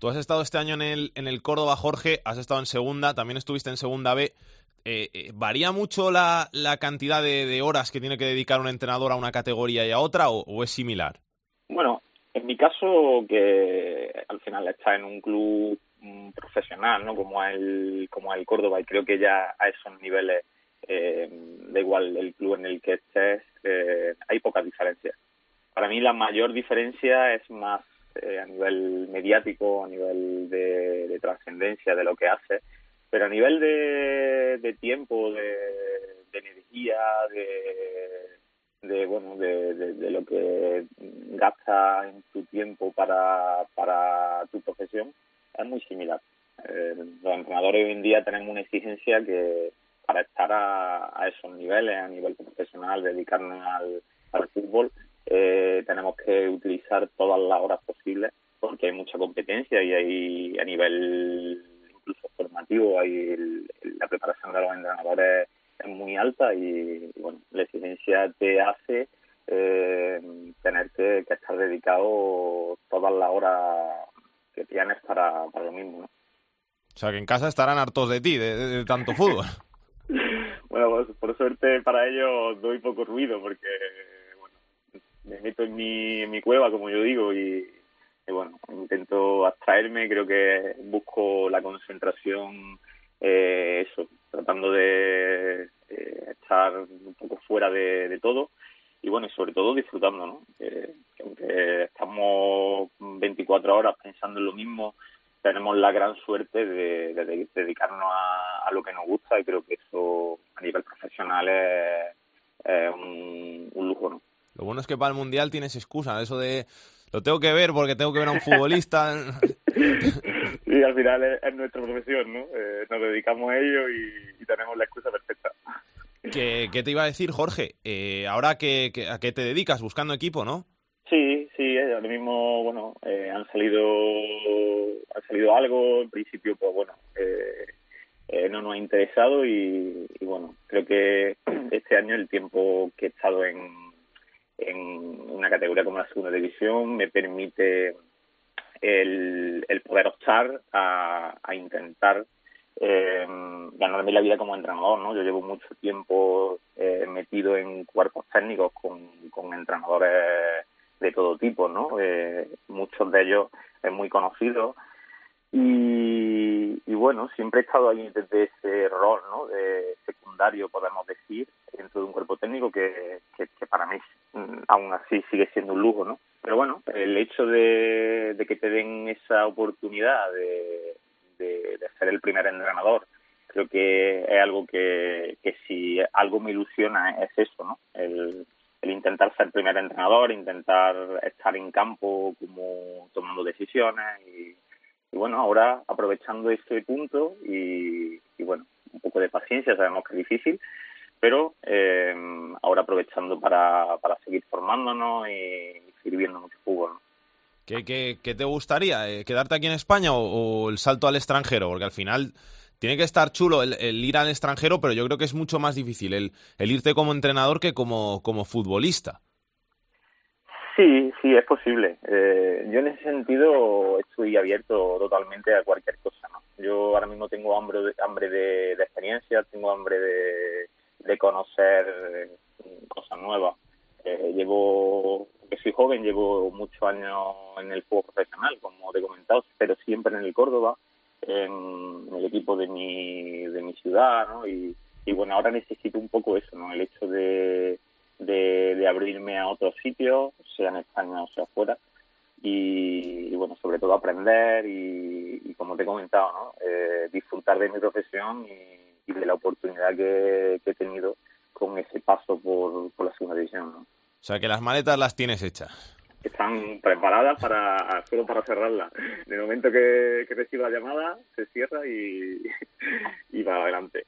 Tú has estado este año en el, en el Córdoba, Jorge, has estado en segunda, también estuviste en segunda B. Eh, eh, ¿Varía mucho la, la cantidad de, de, horas que tiene que dedicar un entrenador a una categoría y a otra o, es similar? Bueno, en mi caso, que al final está en un club mm, profesional, ¿no? Como el, como el Córdoba, y creo que ya a esos niveles, eh, da igual el club en el que estés, eh, hay pocas diferencias. Para mí la mayor diferencia es más eh, a nivel mediático, a nivel de, de trascendencia de lo que hace, pero a nivel de, de tiempo, de, energía, de, bueno de, de, lo que gasta en tu tiempo para, para tu profesión es muy similar. Eh, los entrenadores hoy en día tenemos una exigencia que para estar a, a esos niveles, a nivel profesional, dedicarnos al, al fútbol, eh, tenemos que utilizar todas las horas posibles porque hay mucha competencia y hay a nivel incluso formativo, hay la preparación de los entrenadores es muy alta y, bueno, la exigencia te hace eh, tener que, estar dedicado todas las horas que tienes para, para lo mismo. O sea, que en casa estarán hartos de ti, de, tanto fútbol. bueno, pues, por suerte para ellos doy poco ruido porque me meto en mi, mi cueva, como yo digo, y, bueno, intento abstraerme, creo que busco la concentración, eh, eso, tratando de eh, estar un poco fuera de, todo y bueno, y sobre todo disfrutando, ¿no? Que, aunque estamos 24 horas pensando en lo mismo, tenemos la gran suerte de, dedicarnos a, lo que nos gusta y creo que eso a nivel profesional es, un, un lujo, ¿no? Lo bueno es que para el Mundial tienes excusa, eso de lo tengo que ver porque tengo que ver a un futbolista. sí, al final es, nuestra profesión, ¿no? Eh, nos dedicamos a ello y, tenemos la excusa perfecta. ¿Qué, ¿Qué, te iba a decir, Jorge? Eh, ahora que, ¿a qué te dedicas? Buscando equipo, ¿no? Sí, sí, eh, ahora mismo, bueno, eh, han salido ha salido algo, en principio, pues bueno, no nos ha interesado y, y, bueno, creo que este año el tiempo que he estado en, en una categoría como la segunda división me permite el, el poder optar a, a intentar eh, ganarme la vida como entrenador, ¿no? Yo llevo mucho tiempo eh, metido en cuerpos técnicos con, con entrenadores de todo tipo, ¿no? Eh, muchos de ellos es muy conocidos y, bueno, siempre he estado ahí desde ese rol, ¿no? De secundario, podemos decir, dentro de un cuerpo técnico que, que, para mí mm, aún así sigue siendo un lujo, ¿no? Pero bueno, el hecho de, de que te den esa oportunidad de, de, ser el primer entrenador, creo que es algo que, que si algo me ilusiona es eso, ¿no? El, el intentar ser primer entrenador, intentar estar en campo como tomando decisiones y y bueno, ahora aprovechando este punto y, bueno, un poco de paciencia, sabemos que es difícil, pero eh, ahora aprovechando para, para seguir formándonos y seguir viendo mucho fútbol. ¿Qué, qué, te gustaría? Eh, ¿Quedarte aquí en España o, el salto al extranjero? Porque al final tiene que estar chulo el, ir al extranjero, pero yo creo que es mucho más difícil el, el irte como entrenador que como, como futbolista. Sí, sí, es posible. Eh, yo en ese sentido estoy abierto totalmente a cualquier cosa. ¿no? Yo ahora mismo tengo hambre de, hambre de, experiencia, tengo hambre de, conocer cosas nuevas. Eh, llevo, que soy joven, llevo muchos años en el fútbol profesional, como te he comentado, pero siempre en el Córdoba, en, el equipo de mi, de mi ciudad, ¿no? Y, y bueno, ahora necesito un poco eso, ¿no? El hecho de de, abrirme a otros sitios, sea en España o sea afuera, y, bueno, sobre todo aprender y, como te he comentado, ¿no? Eh, disfrutar de mi profesión y, de la oportunidad que, he tenido con ese paso por, por la segunda división. ¿no? O sea, que las maletas las tienes hechas. Están preparadas para solo para cerrarlas. En el momento que, que reciba la llamada, se cierra y, y va adelante.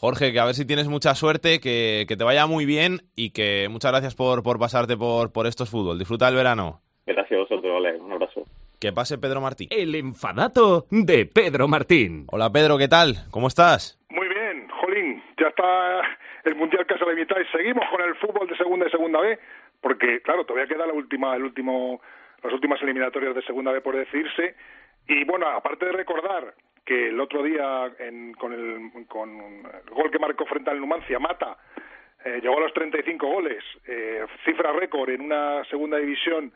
Jorge, que a ver si tienes mucha suerte, que, te vaya muy bien y que muchas gracias por, por pasarte por, por estos fútbol. Disfruta el verano. Gracias a vosotros, vale. Un abrazo. Que pase Pedro Martín. El enfadato de Pedro Martín. Hola Pedro, ¿qué tal? ¿Cómo estás? Muy bien, Jolín. Ya está el Mundial casi a la mitad y seguimos con el fútbol de segunda y segunda B, porque claro, todavía queda la última, el último, las últimas eliminatorias de segunda B por decirse. Y bueno, aparte de recordar que el otro día con, el, con el gol que marcó frente al Numancia, Mata, eh, llegó a los 35 goles, eh, cifra récord en una segunda división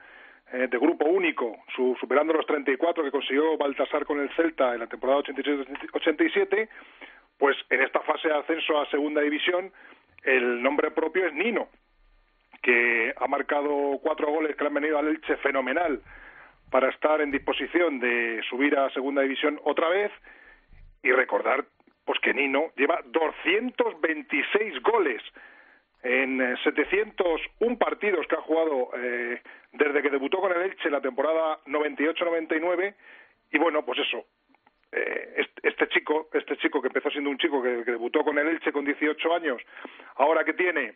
eh, de grupo único, superando los 34 que consiguió Baltasar con el Celta en la temporada 86-87, pues en esta fase de ascenso a segunda división el nombre propio es Nino, que ha marcado cuatro goles que le han venido al Elche fenomenal para estar en disposición de subir a segunda división otra vez y recordar pues que Nino lleva 226 goles en 701 partidos que ha jugado eh, desde que debutó con el Elche la temporada 98-99 y bueno, pues eso, eh, este chico, este chico que empezó siendo un chico que, debutó con el Elche con 18 años, ahora que tiene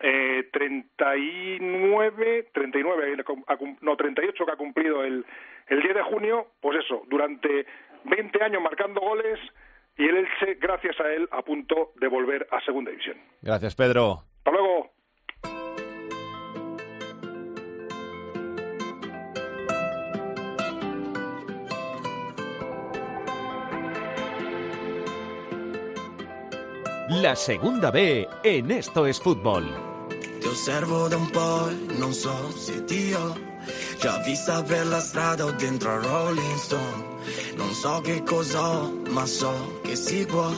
eh, 39, 39, no 38 que ha cumplido el, el 10 de junio, pues eso, durante 20 años marcando goles y el Elche, gracias a él, a punto de volver a Segunda División. Gracias, Pedro. La segunda B en Esto es Fútbol. Ti osservo da un po', non so se Dio già vista per la strada o dentro a Rolling Stone. Non so che cos'ho, ma so che si può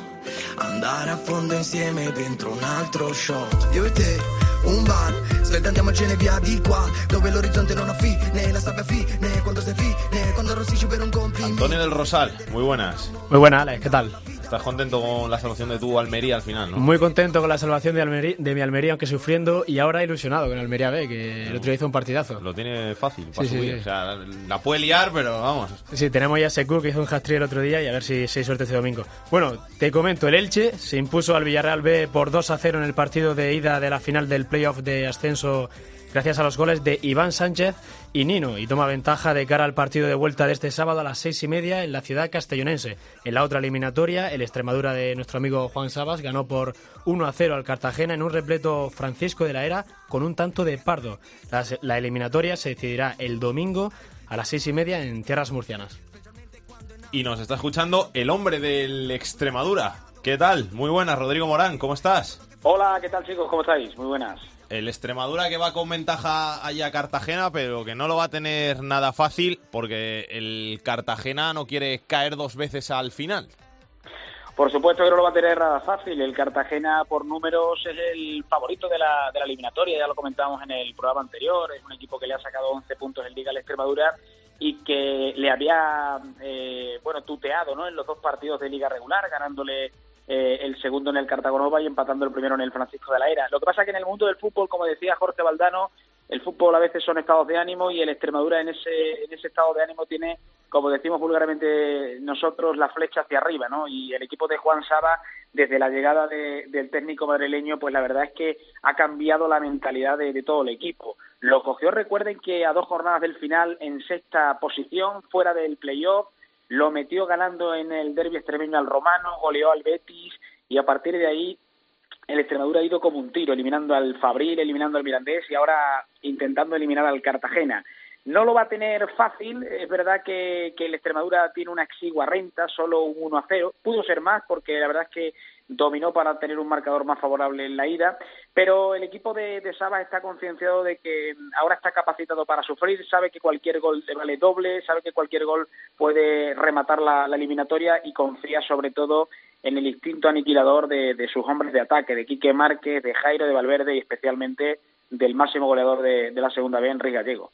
andare a fondo insieme dentro un altro shot. Io e te, un bar, svelta andiamocene via di qua, dove l'orizzonte non ha fine, la sabbia fine, quando sei fine, quando rossisci per un complimento. Antonio del Rosal, muy buenas. Muy buenas, Alex, ¿qué tal? Estás contento con la salvación de tu Almería al final, ¿no? Muy contento con la salvación de, de mi Almería, aunque sufriendo, y ahora ilusionado con Almería B, que el otro día hizo un partidazo. Lo tiene fácil para subir. O sea, la puede liar, pero vamos. Sí, tenemos ya Secu, que hizo un hat el otro día, y a ver si, si hay suerte este domingo. Bueno, te comento, el Elche se impuso al Villarreal B por 2 a 0 en el partido de ida de la final del playoff de ascenso gracias a los goles de Iván Sánchez y Nino, y toma ventaja de cara al partido de vuelta de este sábado a las seis y media en la ciudad castellonense. En la otra eliminatoria, el Extremadura de nuestro amigo Juan Sabas ganó por 1 a 0 al Cartagena en un repleto Francisco de la Era con un tanto de pardo. La, eliminatoria se decidirá el domingo a las seis y media en tierras murcianas. Y nos está escuchando el hombre del Extremadura. ¿Qué tal? Muy buenas, Rodrigo Morán, ¿cómo estás? Hola, ¿qué tal chicos? ¿Cómo estáis? Muy buenas. El Extremadura que va con ventaja allá a Cartagena, pero que no lo va a tener nada fácil porque el Cartagena no quiere caer dos veces al final. Por supuesto que no lo va a tener nada fácil. El Cartagena, por números, es el favorito de la, de la eliminatoria. Ya lo comentábamos en el programa anterior. Es un equipo que le ha sacado 11 puntos en Liga al Extremadura y que le había, eh, bueno, tuteado ¿no? en los dos partidos de Liga regular, ganándole eh, el segundo en el Cartagonova y empatando el primero en el Francisco de la Era. Lo que pasa que en el mundo del fútbol, como decía Jorge Valdano, el fútbol a veces son estados de ánimo y el Extremadura en ese, en ese estado de ánimo tiene, como decimos vulgarmente nosotros, la flecha hacia arriba, ¿no? Y el equipo de Juan Saba, desde la llegada del técnico madrileño, pues la verdad es que ha cambiado la mentalidad de, de todo el equipo. Lo cogió, recuerden que a dos jornadas del final en sexta posición, fuera del playoff, lo metió ganando en el derby extremeño al Romano, goleó al Betis y a partir de ahí el Extremadura ha ido como un tiro, eliminando al Fabril, eliminando al Mirandés y ahora intentando eliminar al Cartagena. No lo va a tener fácil, es verdad que, que el Extremadura tiene una exigua renta, solo un 1 a 0, pudo ser más porque la verdad es que dominó para tener un marcador más favorable en la ida, pero el equipo de, de Sabas está concienciado de que ahora está capacitado para sufrir, sabe que cualquier gol vale doble, sabe que cualquier gol puede rematar la, eliminatoria y confía sobre todo en el instinto aniquilador de, sus hombres de ataque, de Quique Márquez, de Jairo, de Valverde y especialmente del máximo goleador de, la segunda B, Enrique Gallego.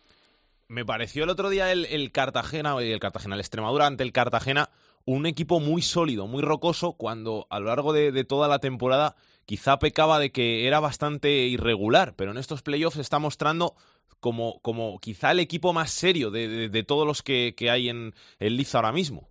Me pareció el otro día el, el Cartagena, el Cartagena, el Extremadura ante el Cartagena, un equipo muy sólido, muy rocoso, cuando a lo largo de, toda la temporada quizá pecaba de que era bastante irregular, pero en estos playoffs está mostrando como, como quizá el equipo más serio de, todos los que, que hay en el Liza ahora mismo.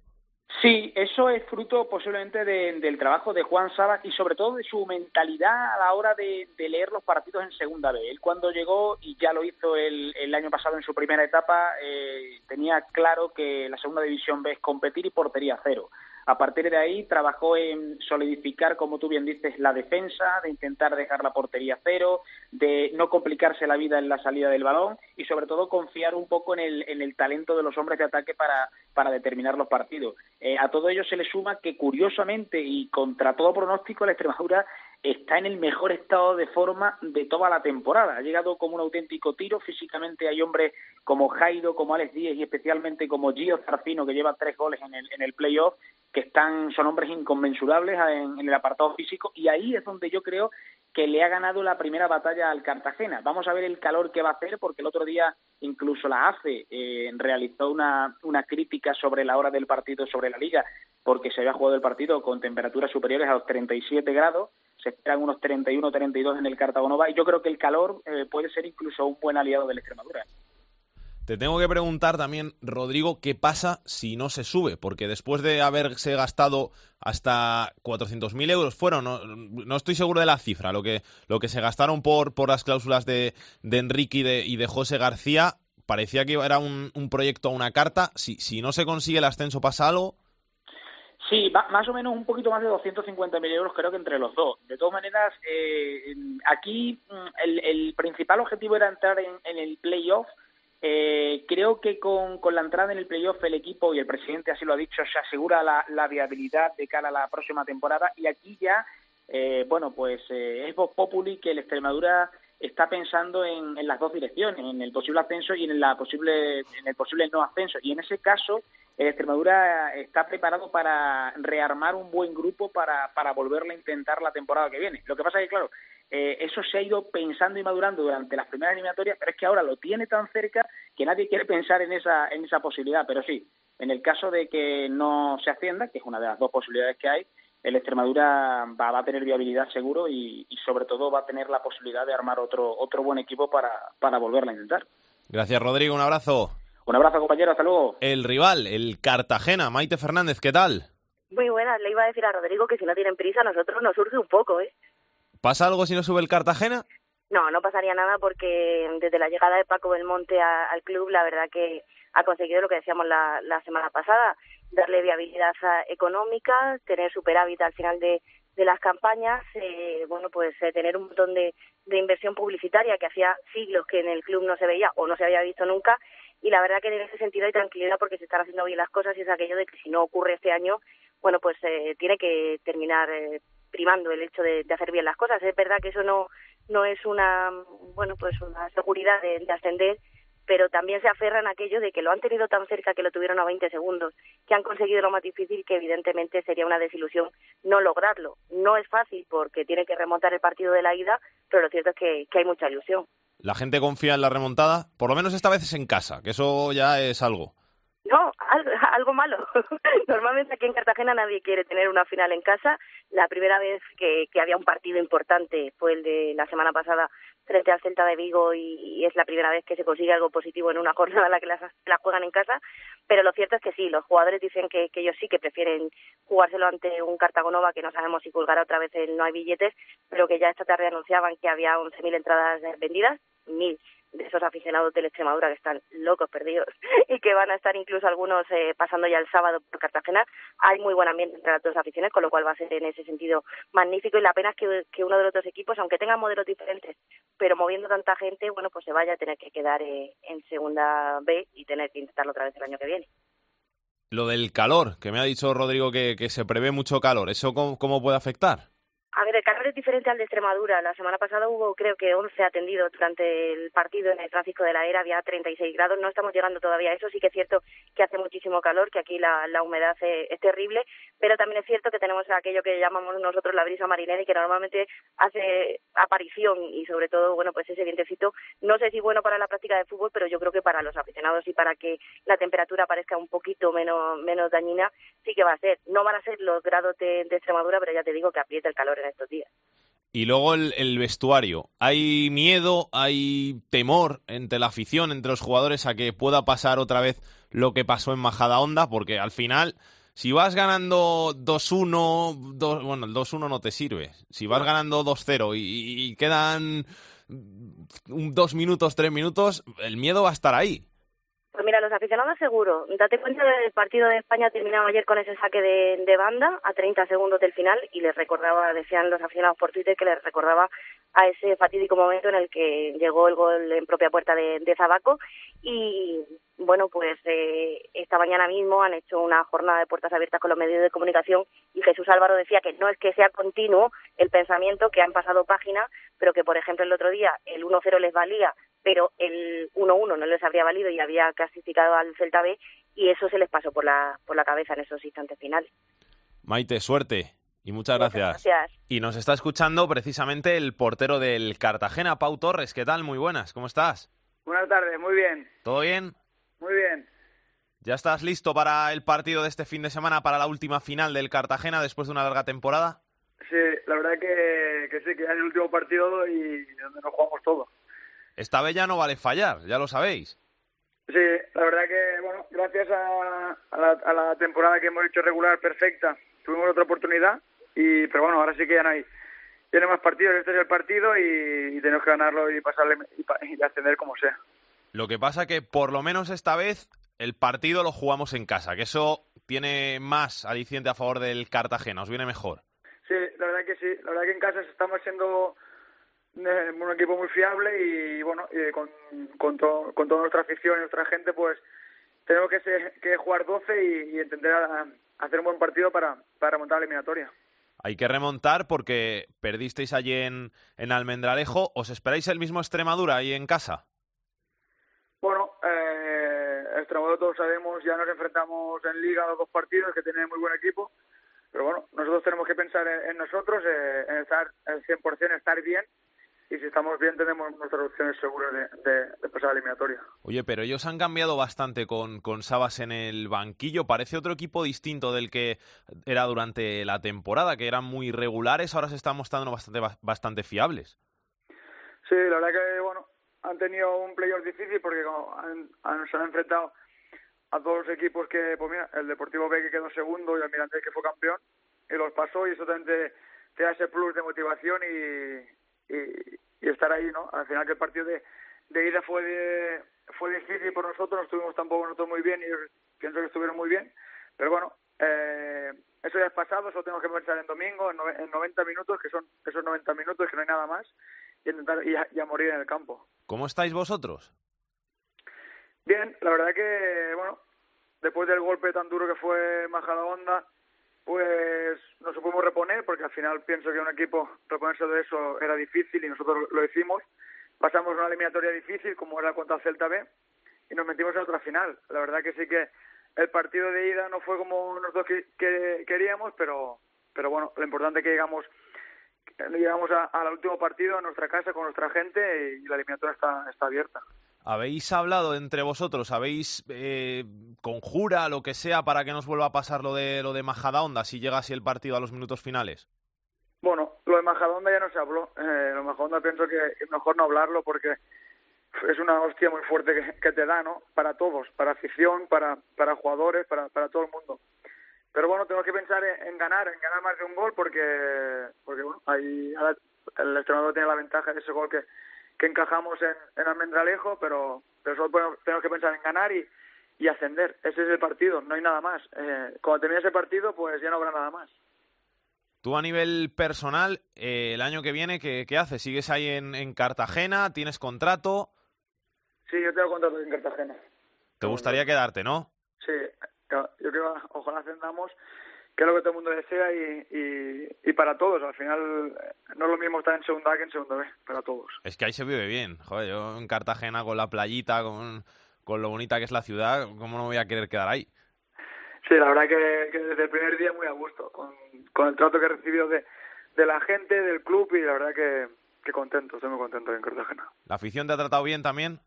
Sí, eso es fruto posiblemente del trabajo de Juan Saba y sobre todo de su mentalidad a la hora de, leer los partidos en segunda B. Él cuando llegó, y ya lo hizo el, el año pasado en su primera etapa, eh, tenía claro que la segunda división B es competir y portería cero. A partir de ahí trabajó en solidificar, como tú bien dices, la defensa, de intentar dejar la portería cero, de no complicarse la vida en la salida del balón y sobre todo confiar un poco en el, en el talento de los hombres de ataque para, determinar los partidos. Eh, a todo ello se le suma que curiosamente y contra todo pronóstico la Extremadura está en el mejor estado de forma de toda la temporada. Ha llegado como un auténtico tiro. Físicamente hay hombres como Jairo, como Alex Díez y especialmente como Gio Zarfino, que lleva tres goles en el, en el playoff, que están, son hombres inconmensurables en, el apartado físico. Y ahí es donde yo creo que le ha ganado la primera batalla al Cartagena. Vamos a ver el calor que va a hacer, porque el otro día incluso la AFE eh, realizó una, una crítica sobre la hora del partido, sobre la liga, porque se había jugado el partido con temperaturas superiores a los 37 grados se esperan unos 31 32 en el Cartagonova y yo creo que el calor eh, puede ser incluso un buen aliado del Extremadura. Te tengo que preguntar también, Rodrigo, qué pasa si no se sube, porque después de haberse gastado hasta 400.000 euros, fueron, no, estoy seguro de la cifra, lo que, lo que se gastaron por, por las cláusulas de, de Enrique y de, y de José García, parecía que era un, un proyecto a una carta. Si, si no se consigue el ascenso, ¿pasa algo? Sí, más o menos un poquito más de 250.000 euros creo que entre los dos. De todas maneras, eh, aquí mm, el, el, principal objetivo era entrar en, en el playoff. Eh, creo que con, la entrada en el playoff el equipo, y el presidente así lo ha dicho, se asegura la, la viabilidad de cara a la próxima temporada. Y aquí ya, eh, bueno, pues eh, es Vox Populi que el Extremadura está pensando en, en, las dos direcciones, en el posible ascenso y en, la posible, en el posible no ascenso. Y en ese caso, el Extremadura está preparado para rearmar un buen grupo para, para volverle a intentar la temporada que viene. Lo que pasa es que, claro, eh, eso se ha ido pensando y madurando durante las primeras eliminatorias, pero es que ahora lo tiene tan cerca que nadie quiere pensar en esa, en esa posibilidad. Pero sí, en el caso de que no se ascienda, que es una de las dos posibilidades que hay, el Extremadura va, va a tener viabilidad seguro y, sobre todo va a tener la posibilidad de armar otro, otro buen equipo para, para volverla a intentar. Gracias, Rodrigo. Un abrazo. Un abrazo, compañero. Hasta luego. El rival, el Cartagena. Maite Fernández, ¿qué tal? Muy buenas. Le iba a decir a Rodrigo que si no tienen prisa, a nosotros nos surge un poco, ¿eh? ¿Pasa algo si no sube el Cartagena? No, no pasaría nada porque desde la llegada de Paco Belmonte a, al club, la verdad que ha conseguido lo que decíamos la, la semana pasada, darle viabilidad económica, tener superávit al final de, de las campañas, eh, bueno, pues eh, tener un montón de, de inversión publicitaria que hacía siglos que en el club no se veía o no se había visto nunca y la verdad que en ese sentido hay tranquilidad porque se están haciendo bien las cosas y es aquello de que si no ocurre este año, bueno, pues eh, tiene que terminar eh, primando el hecho de, de, hacer bien las cosas. Es verdad que eso no no es una, bueno, pues una seguridad de, de ascender, pero también se aferran a aquello de que lo han tenido tan cerca que lo tuvieron a 20 segundos, que han conseguido lo más difícil que evidentemente sería una desilusión no lograrlo. No es fácil porque tiene que remontar el partido de la ida, pero lo cierto es que, que hay mucha ilusión. La gente confía en la remontada, por lo menos esta vez es en casa, que eso ya es algo. No, algo, algo malo. Normalmente aquí en Cartagena nadie quiere tener una final en casa. La primera vez que, que había un partido importante fue el de la semana pasada frente al Celta de Vigo y, es la primera vez que se consigue algo positivo en una jornada en la que las, la juegan en casa, pero lo cierto es que sí, los jugadores dicen que, que ellos sí que prefieren jugárselo ante un Cartagonova que no sabemos si colgará otra vez el no hay billetes, pero que ya esta tarde anunciaban que había 11.000 entradas vendidas, mil de esos aficionados de la Extremadura que están locos perdidos y que van a estar incluso algunos eh, pasando ya el sábado por Cartagena. Hay muy buen ambiente entre las dos aficiones, con lo cual va a ser en ese sentido magnífico y la pena es que, uno de los dos equipos, aunque tengan modelos diferentes, pero moviendo tanta gente, bueno, pues se vaya a tener que quedar eh, en segunda B y tener que intentarlo otra vez el año que viene. Lo del calor, que me ha dicho Rodrigo que, que se prevé mucho calor, ¿eso cómo, cómo puede afectar? A ver, el calor es diferente al de Extremadura. La semana pasada hubo, creo que, 11 atendidos durante el partido en el Francisco de la Era. Había 36 grados. No estamos llegando todavía a eso. Sí que es cierto que hace muchísimo calor, que aquí la, humedad es, es, terrible. Pero también es cierto que tenemos aquello que llamamos nosotros la brisa marinera y que normalmente hace aparición y, sobre todo, bueno, pues ese vientecito. No sé si bueno para la práctica de fútbol, pero yo creo que para los aficionados y para que la temperatura parezca un poquito menos, menos dañina, sí que va a ser. No van a ser los grados de, de Extremadura, pero ya te digo que aprieta el calor estos días. Y luego el, el, vestuario. ¿Hay miedo, hay temor entre la afición, entre los jugadores a que pueda pasar otra vez lo que pasó en Majada Honda? Porque al final, si vas ganando 2-1, bueno, el 2-1 no te sirve. Si vas ganando 2-0 y, y, quedan dos minutos, tres minutos, el miedo va a estar ahí. Pues mira, los aficionados seguro. Date cuenta del partido de España terminado ayer con ese saque de, de, banda a 30 segundos del final y les recordaba, decían los aficionados por Twitter que les recordaba a ese fatídico momento en el que llegó el gol en propia puerta de, de Zabaco y bueno, pues eh, esta mañana mismo han hecho una jornada de puertas abiertas con los medios de comunicación y Jesús Álvaro decía que no es que sea continuo el pensamiento, que han pasado páginas, pero que por ejemplo el otro día el 1-0 les valía pero el 1-1 no les habría valido y había clasificado al Celta B y eso se les pasó por la, por la cabeza en esos instantes finales. Maite, suerte y muchas gracias. muchas gracias. Y nos está escuchando precisamente el portero del Cartagena, Pau Torres. ¿Qué tal? Muy buenas, ¿cómo estás? Buenas tardes, muy bien. ¿Todo bien? Muy bien. ¿Ya estás listo para el partido de este fin de semana, para la última final del Cartagena después de una larga temporada? Sí, la verdad que, que sí, que es el último partido y donde nos jugamos todo. Esta vez ya no vale fallar, ya lo sabéis. Sí, la verdad que, bueno, gracias a, a, la, a la temporada que hemos hecho regular perfecta, tuvimos otra oportunidad, y pero bueno, ahora sí que ya no hay. Tiene más partidos, este es el partido y, y tenemos que ganarlo y pasarle y, y ascender como sea. Lo que pasa que por lo menos esta vez el partido lo jugamos en casa, que eso tiene más aliciente a favor del Cartagena, os viene mejor. Sí, la verdad que sí. La verdad que en casa estamos siendo eh, un equipo muy fiable y bueno, y con, con, to- con toda nuestra afición y nuestra gente, pues tenemos que, ser- que jugar 12 y, y intentar a- hacer un buen partido para, para remontar la eliminatoria. Hay que remontar porque perdisteis allí en, en Almendralejo. ¿Os esperáis el mismo Extremadura ahí en casa? Eh, Extremadura todos sabemos, ya nos enfrentamos en Liga a los dos partidos, que tiene muy buen equipo, pero bueno, nosotros tenemos que pensar en, en nosotros, eh, en estar el 100%, estar bien, y si estamos bien tenemos nuestras opciones seguras de, de, de pasar a la eliminatoria. Oye, pero ellos han cambiado bastante con, con Sabas en el banquillo. Parece otro equipo distinto del que era durante la temporada, que eran muy regulares, ahora se están mostrando bastante, bastante fiables. Sí, la verdad que, bueno, han tenido un playoff difícil porque han, han- se han enfrentado a todos los equipos que, pues mira, el Deportivo B que quedó segundo y el Mirandés que fue campeón, y los pasó y eso también te, te da ese plus de motivación y, y, estar ahí, ¿no? Al final que el partido de, ida fue de- fue difícil por nosotros, no estuvimos tampoco nosotros muy bien y ellos pienso que estuvieron muy bien, pero bueno, eh, eso ya es pasado, eso tenemos que pensar en domingo, en, nove- en 90 minutos, que son esos 90 minutos, que no hay nada más, y intentar y a, y a morir en el campo. ¿Cómo estáis vosotros? Bien, la verdad que, bueno, después del golpe tan duro que fue Majadahonda, pues nos supimos reponer, porque al final pienso que un equipo reponerse de eso era difícil y nosotros lo hicimos. Pasamos una eliminatoria difícil, como era contra el Celta B, y nos metimos en otra final. La verdad que sí que el partido de ida no fue como nosotros que, que- queríamos, pero, pero bueno, lo importante es que llegamos llegamos a- al último partido en nuestra casa con nuestra gente y la eliminatoria está, está abierta. ¿Habéis hablado entre vosotros? ¿Habéis eh, conjura, lo que sea, para que nos vuelva a pasar lo de, lo de Majadahonda si llega así el partido a los minutos finales? Bueno, lo de Majadahonda ya no se habló. Eh, lo de Majadahonda pienso que es mejor no hablarlo porque es una hostia muy fuerte que, que te da, ¿no? Para todos, para afición, para, para jugadores, para, para todo el mundo. Pero bueno, tenemos que pensar en, en ganar, en ganar más de un gol porque, porque bueno, ahí ahora el entrenador tiene la ventaja de ese gol que, que encajamos en, en Almendralejo, pero, pero solo podemos- tenemos que pensar en ganar y, y ascender. Ese es el partido, no hay nada más. Eh, cuando termine ese partido, pues ya no habrá nada más. Tú a nivel personal, eh, el año que viene, ¿qué, qué haces? ¿Sigues ahí en, en Cartagena? ¿Tienes contrato? Sí, yo tengo contrato en Cartagena. ¿Te gustaría quedarte, no? Sí, yo yo creo, ojalá ascendamos, que es lo que todo el mundo desea y, y, y para todos. Al final no es lo mismo estar en segunda A que en segunda B, para todos. Es que ahí se vive bien. Joder, yo en Cartagena con la playita, con, con lo bonita que es la ciudad, ¿cómo no voy a querer quedar ahí? Sí, la verdad que, que desde el primer día muy a gusto, con, con el trato que he recibido de, de la gente, del club y la verdad que, que contento, estoy muy contento en Cartagena. ¿La afición te ha tratado bien también?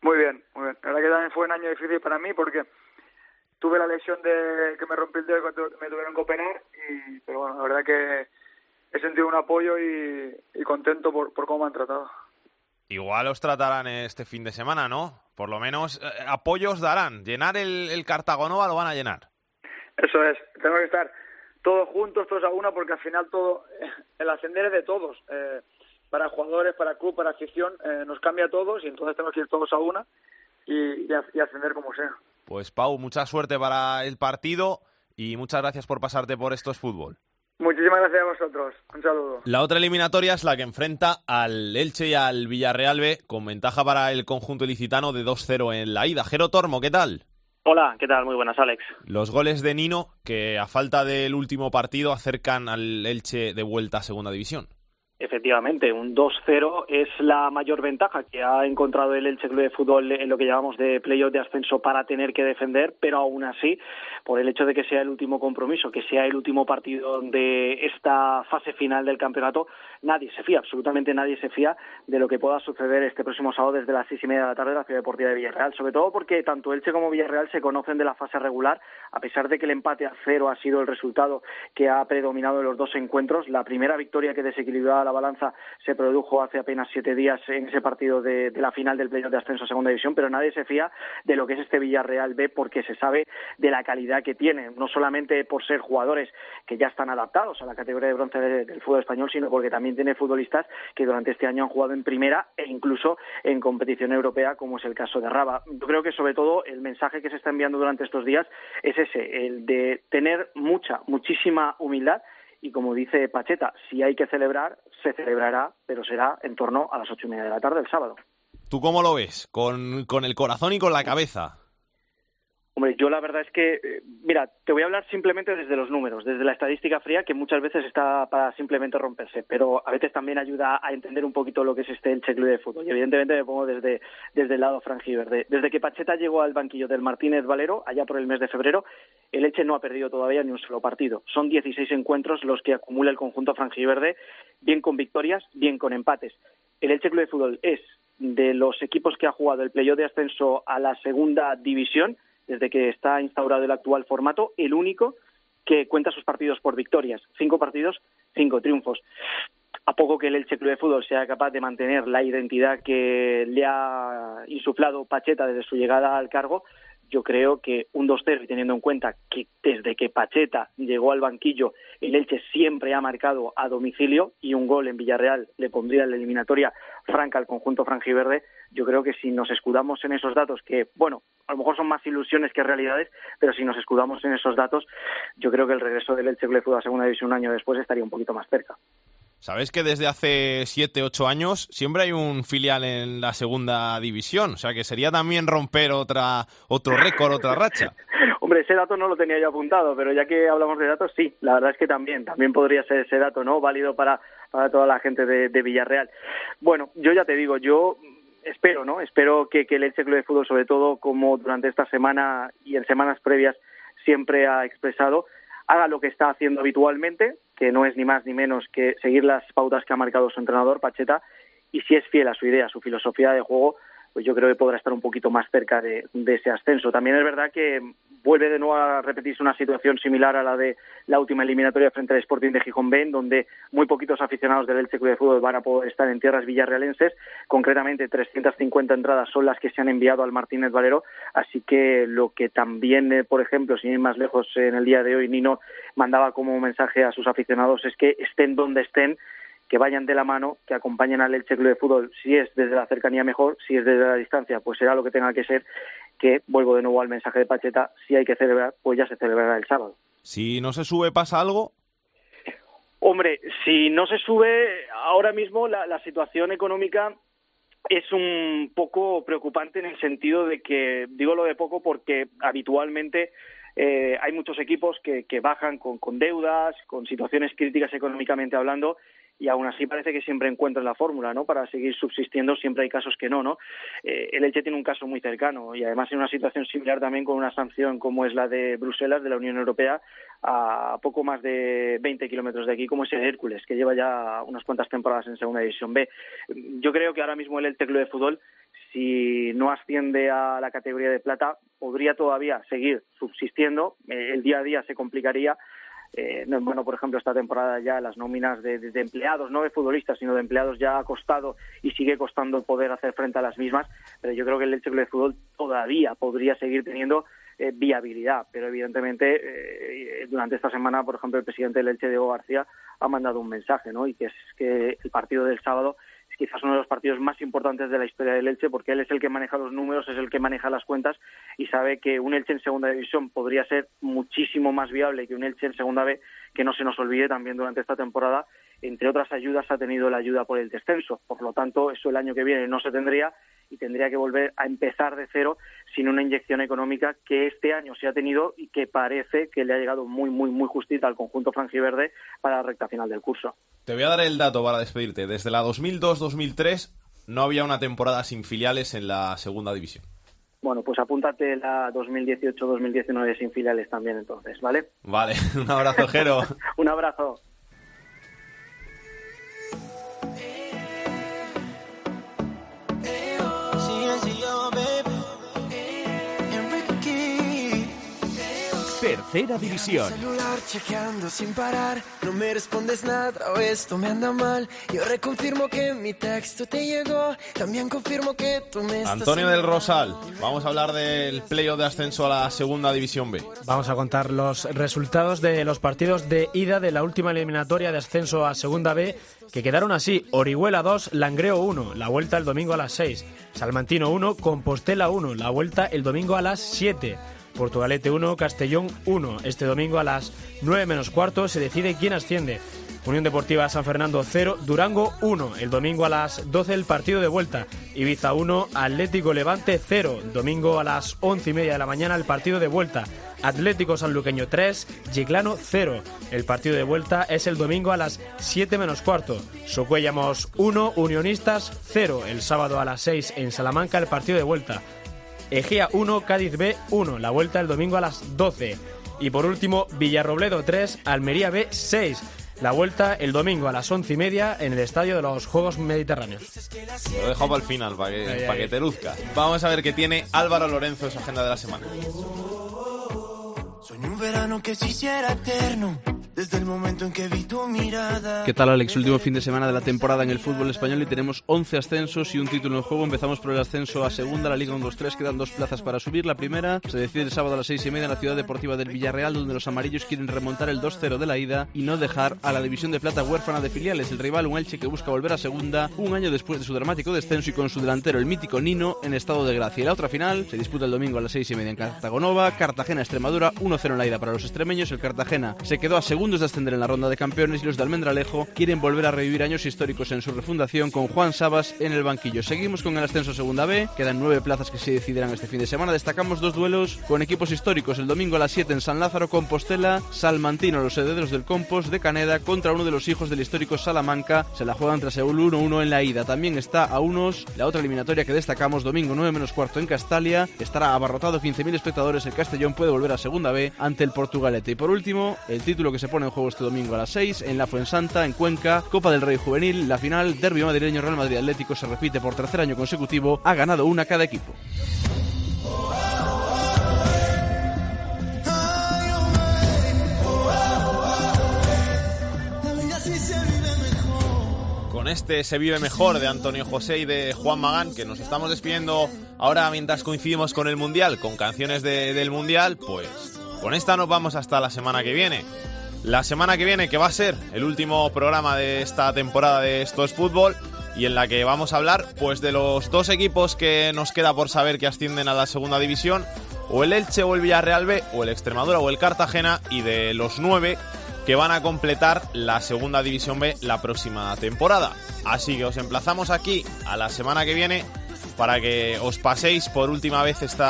Muy bien, muy bien. La verdad que también fue un año difícil para mí porque tuve la lesión de que me rompí el dedo cuando me tuvieron que operar, y, pero bueno, la verdad que he sentido un apoyo y, y contento por, por cómo me han tratado. Igual os tratarán este fin de semana, ¿no? Por lo menos eh, apoyos darán. Llenar el, el Cartagonova lo van a llenar. Eso es, tenemos que estar todos juntos, todos a una, porque al final todo, el ascender es de todos. Eh, para jugadores, para club, para afición, eh, nos cambia a todos y entonces tenemos que ir todos a una y, y, a- y ascender como sea. Pues Pau, mucha suerte para el partido y muchas gracias por pasarte por Esto es Fútbol. Muchísimas gracias a vosotros. Un saludo. La otra eliminatoria es la que enfrenta al Elche y al Villarreal B, con ventaja para el conjunto ilicitano de 2-0 en la ida. Jero Tormo, ¿qué tal? Hola, ¿qué tal? Muy buenas, Alex. Los goles de Nino, que a falta del último partido acercan al Elche de vuelta a Segunda División. Efectivamente, un 2-0 es la mayor ventaja que ha encontrado el Elche Club de Fútbol en lo que llamamos de playoff de ascenso para tener que defender, pero aún así, por el hecho de que sea el último compromiso, que sea el último partido de esta fase final del campeonato, nadie se fía, absolutamente nadie se fía de lo que pueda suceder este próximo sábado desde las seis y media de la tarde en la Ciudad Deportiva de Villarreal, sobre todo porque tanto Elche como Villarreal se conocen de la fase regular, a pesar de que el empate a cero ha sido el resultado que ha predominado en los dos encuentros, la primera victoria que desequilibraba la balanza se produjo hace apenas siete días en ese partido de, la final del playoff de ascenso a segunda división, pero nadie se fía de lo que es este Villarreal B porque se sabe de la calidad que tiene, no solamente por ser jugadores que ya están adaptados a la categoría de bronce del fútbol español, sino porque también tiene futbolistas que durante este año han jugado en primera e incluso en competición europea, como es el caso de Raba. Yo creo que sobre todo el mensaje que se está enviando durante estos días es ese, el de tener mucha, muchísima humildad y como dice Pacheta, si hay que celebrar, se celebrará, pero será en torno a las ocho y media de la tarde el sábado. ¿Tú cómo lo ves? ¿Con, con el corazón y con la cabeza? Hombre, yo la verdad es que, eh, mira, te voy a hablar simplemente desde los números, desde la estadística fría, que muchas veces está para simplemente romperse, pero a veces también ayuda a entender un poquito lo que es este el Club de Fútbol. Y evidentemente me pongo desde, desde el lado frangiverde. Desde que Pacheta llegó al banquillo del Martínez Valero, allá por el mes de febrero, el Elche no ha perdido todavía ni un solo partido. Son 16 encuentros los que acumula el conjunto frangiverde, bien con victorias, bien con empates. El Elche Club de Fútbol es de los equipos que ha jugado el playoff de ascenso a la segunda división, desde que está instaurado el actual formato, el único que cuenta sus partidos por victorias. Cinco partidos, cinco triunfos. A poco que el Elche Club de Fútbol sea capaz de mantener la identidad que le ha insuflado Pacheta desde su llegada al cargo, yo creo que un 2-0 y teniendo en cuenta que desde que Pacheta llegó al banquillo, el Elche siempre ha marcado a domicilio y un gol en Villarreal le pondría la eliminatoria franca al conjunto franjiverde, yo creo que si nos escudamos en esos datos, que bueno, a lo mejor son más ilusiones que realidades, pero si nos escudamos en esos datos, yo creo que el regreso del Elche Club a segunda división un año después estaría un poquito más cerca. Sabes que desde hace 7, 8 años siempre hay un filial en la segunda división, o sea que sería también romper otra otro récord, otra racha. Hombre, ese dato no lo tenía yo apuntado, pero ya que hablamos de datos, sí, la verdad es que también, también podría ser ese dato, ¿no? Válido para, para toda la gente de, Villarreal. Bueno, yo ya te digo, yo espero, ¿no? Espero que, que el Elche Club de Fútbol, sobre todo como durante esta semana y en semanas previas siempre ha expresado, haga lo que está haciendo habitualmente, que no es ni más ni menos que seguir las pautas que ha marcado su entrenador, Pacheta, y si es fiel a su idea, a su filosofía de juego, pues yo creo que podrá estar un poquito más cerca de, ese ascenso. También es verdad que vuelve de nuevo a repetirse una situación similar a la de la última eliminatoria frente al Sporting de Gijón Ben, donde muy poquitos aficionados del Elche Club de Fútbol van a poder estar en tierras villarrealenses. Concretamente, 350 entradas son las que se han enviado al Martínez Valero. Así que lo que también, eh, por ejemplo, sin ir más lejos en el día de hoy, Nino mandaba como mensaje a sus aficionados es que estén donde estén, que vayan de la mano, que acompañen al Elche Club de Fútbol, si es desde la cercanía mejor, si es desde la distancia, pues será lo que tenga que ser, que vuelvo de nuevo al mensaje de Pacheta, si hay que celebrar, pues ya se celebrará el sábado. Si no se sube, ¿pasa algo? Hombre, si no se sube, ahora mismo la, la situación económica es un poco preocupante en el sentido de que, digo lo de poco porque habitualmente eh, hay muchos equipos que, que bajan con, con, deudas, con situaciones críticas económicamente hablando, y aún así parece que siempre encuentran la fórmula, ¿no? Para seguir subsistiendo, siempre hay casos que no, ¿no? Eh, el Elche tiene un caso muy cercano y además en una situación similar también con una sanción como es la de Bruselas, de la Unión Europea, a poco más de 20 kilómetros de aquí, como es el Hércules, que lleva ya unas cuantas temporadas en Segunda División B. Yo creo que ahora mismo el Elche Club de Fútbol si no asciende a la categoría de plata, podría todavía seguir subsistiendo. Eh, el día a día se complicaría. Eh, bueno, por ejemplo, esta temporada ya las nóminas de, empleados, no de futbolistas, sino de empleados ya ha costado y sigue costando poder hacer frente a las mismas, pero yo creo que el Elche Club de Fútbol todavía podría seguir teniendo eh, viabilidad, pero evidentemente durante esta semana, por ejemplo, el presidente del Elche, Diego García, ha mandado un mensaje, ¿no? Y que es que el partido del sábado quizás uno de los partidos más importantes de la historia del Elche, porque él es el que maneja los números, es el que maneja las cuentas y sabe que un Elche en segunda división podría ser muchísimo más viable que un Elche en segunda B, que no se nos olvide también durante esta temporada entre otras ayudas, ha tenido la ayuda por el descenso. Por lo tanto, eso el año que viene no se tendría y tendría que volver a empezar de cero sin una inyección económica que este año se ha tenido y que parece que le ha llegado muy, muy, muy justita al conjunto franjiverde para la recta final del curso. Te voy a dar el dato para despedirte. Desde la 2002-2003 no había una temporada sin filiales en la segunda división. Bueno, pues apúntate la 2018-2019 sin filiales también entonces, ¿vale? Vale, un abrazo, Jero. un abrazo. Tercera división. celular chequeando sin parar, no me respondes nada o esto me anda mal. Yo reconfirmo que mi texto te llegó, también confirmo que tú me estás Antonio del Rosal, vamos a hablar del playoff de ascenso a la segunda división B. Vamos a contar los resultados de los partidos de ida de la última eliminatoria de ascenso a segunda B, que quedaron así: Orihuela 2, Langreo 1, la vuelta el domingo a las 6, Salmantino 1, Compostela 1, la vuelta el domingo a las 7. Portugalete 1, Castellón 1. Este domingo a las 9 menos cuarto se decide quién asciende. Unión Deportiva San Fernando 0, Durango 1. El domingo a las 12 el partido de vuelta. Ibiza 1, Atlético Levante 0. Domingo a las 11 y media de la mañana el partido de vuelta. Atlético Sanluqueño 3, Giclano 0. El partido de vuelta es el domingo a las 7 menos cuarto. Socuellamos 1, Unionistas 0. El sábado a las 6 en Salamanca el partido de vuelta. Egea 1, Cádiz B 1, la vuelta el domingo a las 12. Y por último, Villarrobledo 3, Almería B 6, la vuelta el domingo a las 11 y media en el estadio de los Juegos Mediterráneos. Lo dejo para el final, para que, para te luzca. Vamos a ver qué tiene Álvaro Lorenzo en su agenda de la semana. Soñé un verano que se hiciera eterno, desde el momento en que vi tu mirada. ¿Qué tal, Alex? Último fin de semana de la temporada en el fútbol español y tenemos 11 ascensos y un título en juego. Empezamos por el ascenso a segunda, la Liga 1-2-3. Quedan dos plazas para subir. La primera se decide el sábado a las 6 y media en la ciudad deportiva del Villarreal, donde los amarillos quieren remontar el 2-0 de la ida y no dejar a la división de plata huérfana de filiales. El rival, un Elche que busca volver a segunda un año después de su dramático descenso y con su delantero, el mítico Nino, en estado de gracia. Y la otra final se disputa el domingo a las 6 y media en Cartagonova. Cartagena-Extremadura, 1-0 en la ida para los extremeños. El Cartagena se quedó a segundos de ascender en la ronda de campeones y los de Almendralejo quieren volver a revivir años históricos en su refundación con Juan Sabas en el banquillo. Seguimos con el ascenso a segunda B, quedan nueve plazas que se decidirán este fin de semana. Destacamos dos duelos con equipos históricos. El domingo a las 7 en San Lázaro, Compostela, Salmantino, los herederos del Compost de Caneda contra uno de los hijos del histórico Salamanca. Se la juegan tras el 1-1 en la ida. También está a unos la otra eliminatoria que destacamos, domingo 9 menos cuarto en Castalia. Estará abarrotado 15.000 espectadores. El Castellón puede volver a segunda B ante el Portugalete. Y por último, el título que se pone en juego este domingo a las 6 en la Fuensanta, en Cuenca, Copa del Rey Juvenil, la final, derbi madrileño Real Madrid Atlético se repite por tercer año consecutivo, ha ganado una cada equipo. Con este se vive mejor de Antonio José y de Juan Magán, que nos estamos despidiendo ahora mientras coincidimos con el Mundial, con canciones de- del Mundial, pues con esta nos vamos hasta la semana que viene. La semana que viene, que va a ser el último programa de esta temporada de Esto es Fútbol, y en la que vamos a hablar pues de los dos equipos que nos queda por saber que ascienden a la segunda división, o el Elche o el Villarreal B, o el Extremadura o el Cartagena, y de los nueve que van a completar la segunda división B la próxima temporada. Así que os emplazamos aquí a la semana que viene para que os paséis por última vez este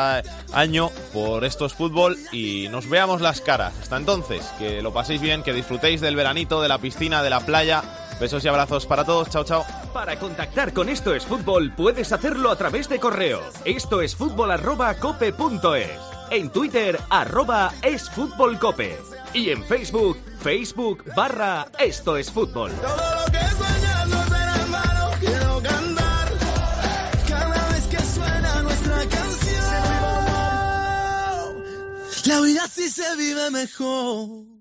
año por estos fútbol y nos veamos las caras. Hasta entonces, que lo paséis bien, que disfrutéis del veranito, de la piscina, de la playa. Besos y abrazos para todos. Chao, chao. Para contactar con Esto es Fútbol puedes hacerlo a través de correo. Esto es fútbol arroba cope punto es. En Twitter arroba es fútbol cope. Y en Facebook, Facebook barra Esto es Fútbol. La vida sí se vive mejor.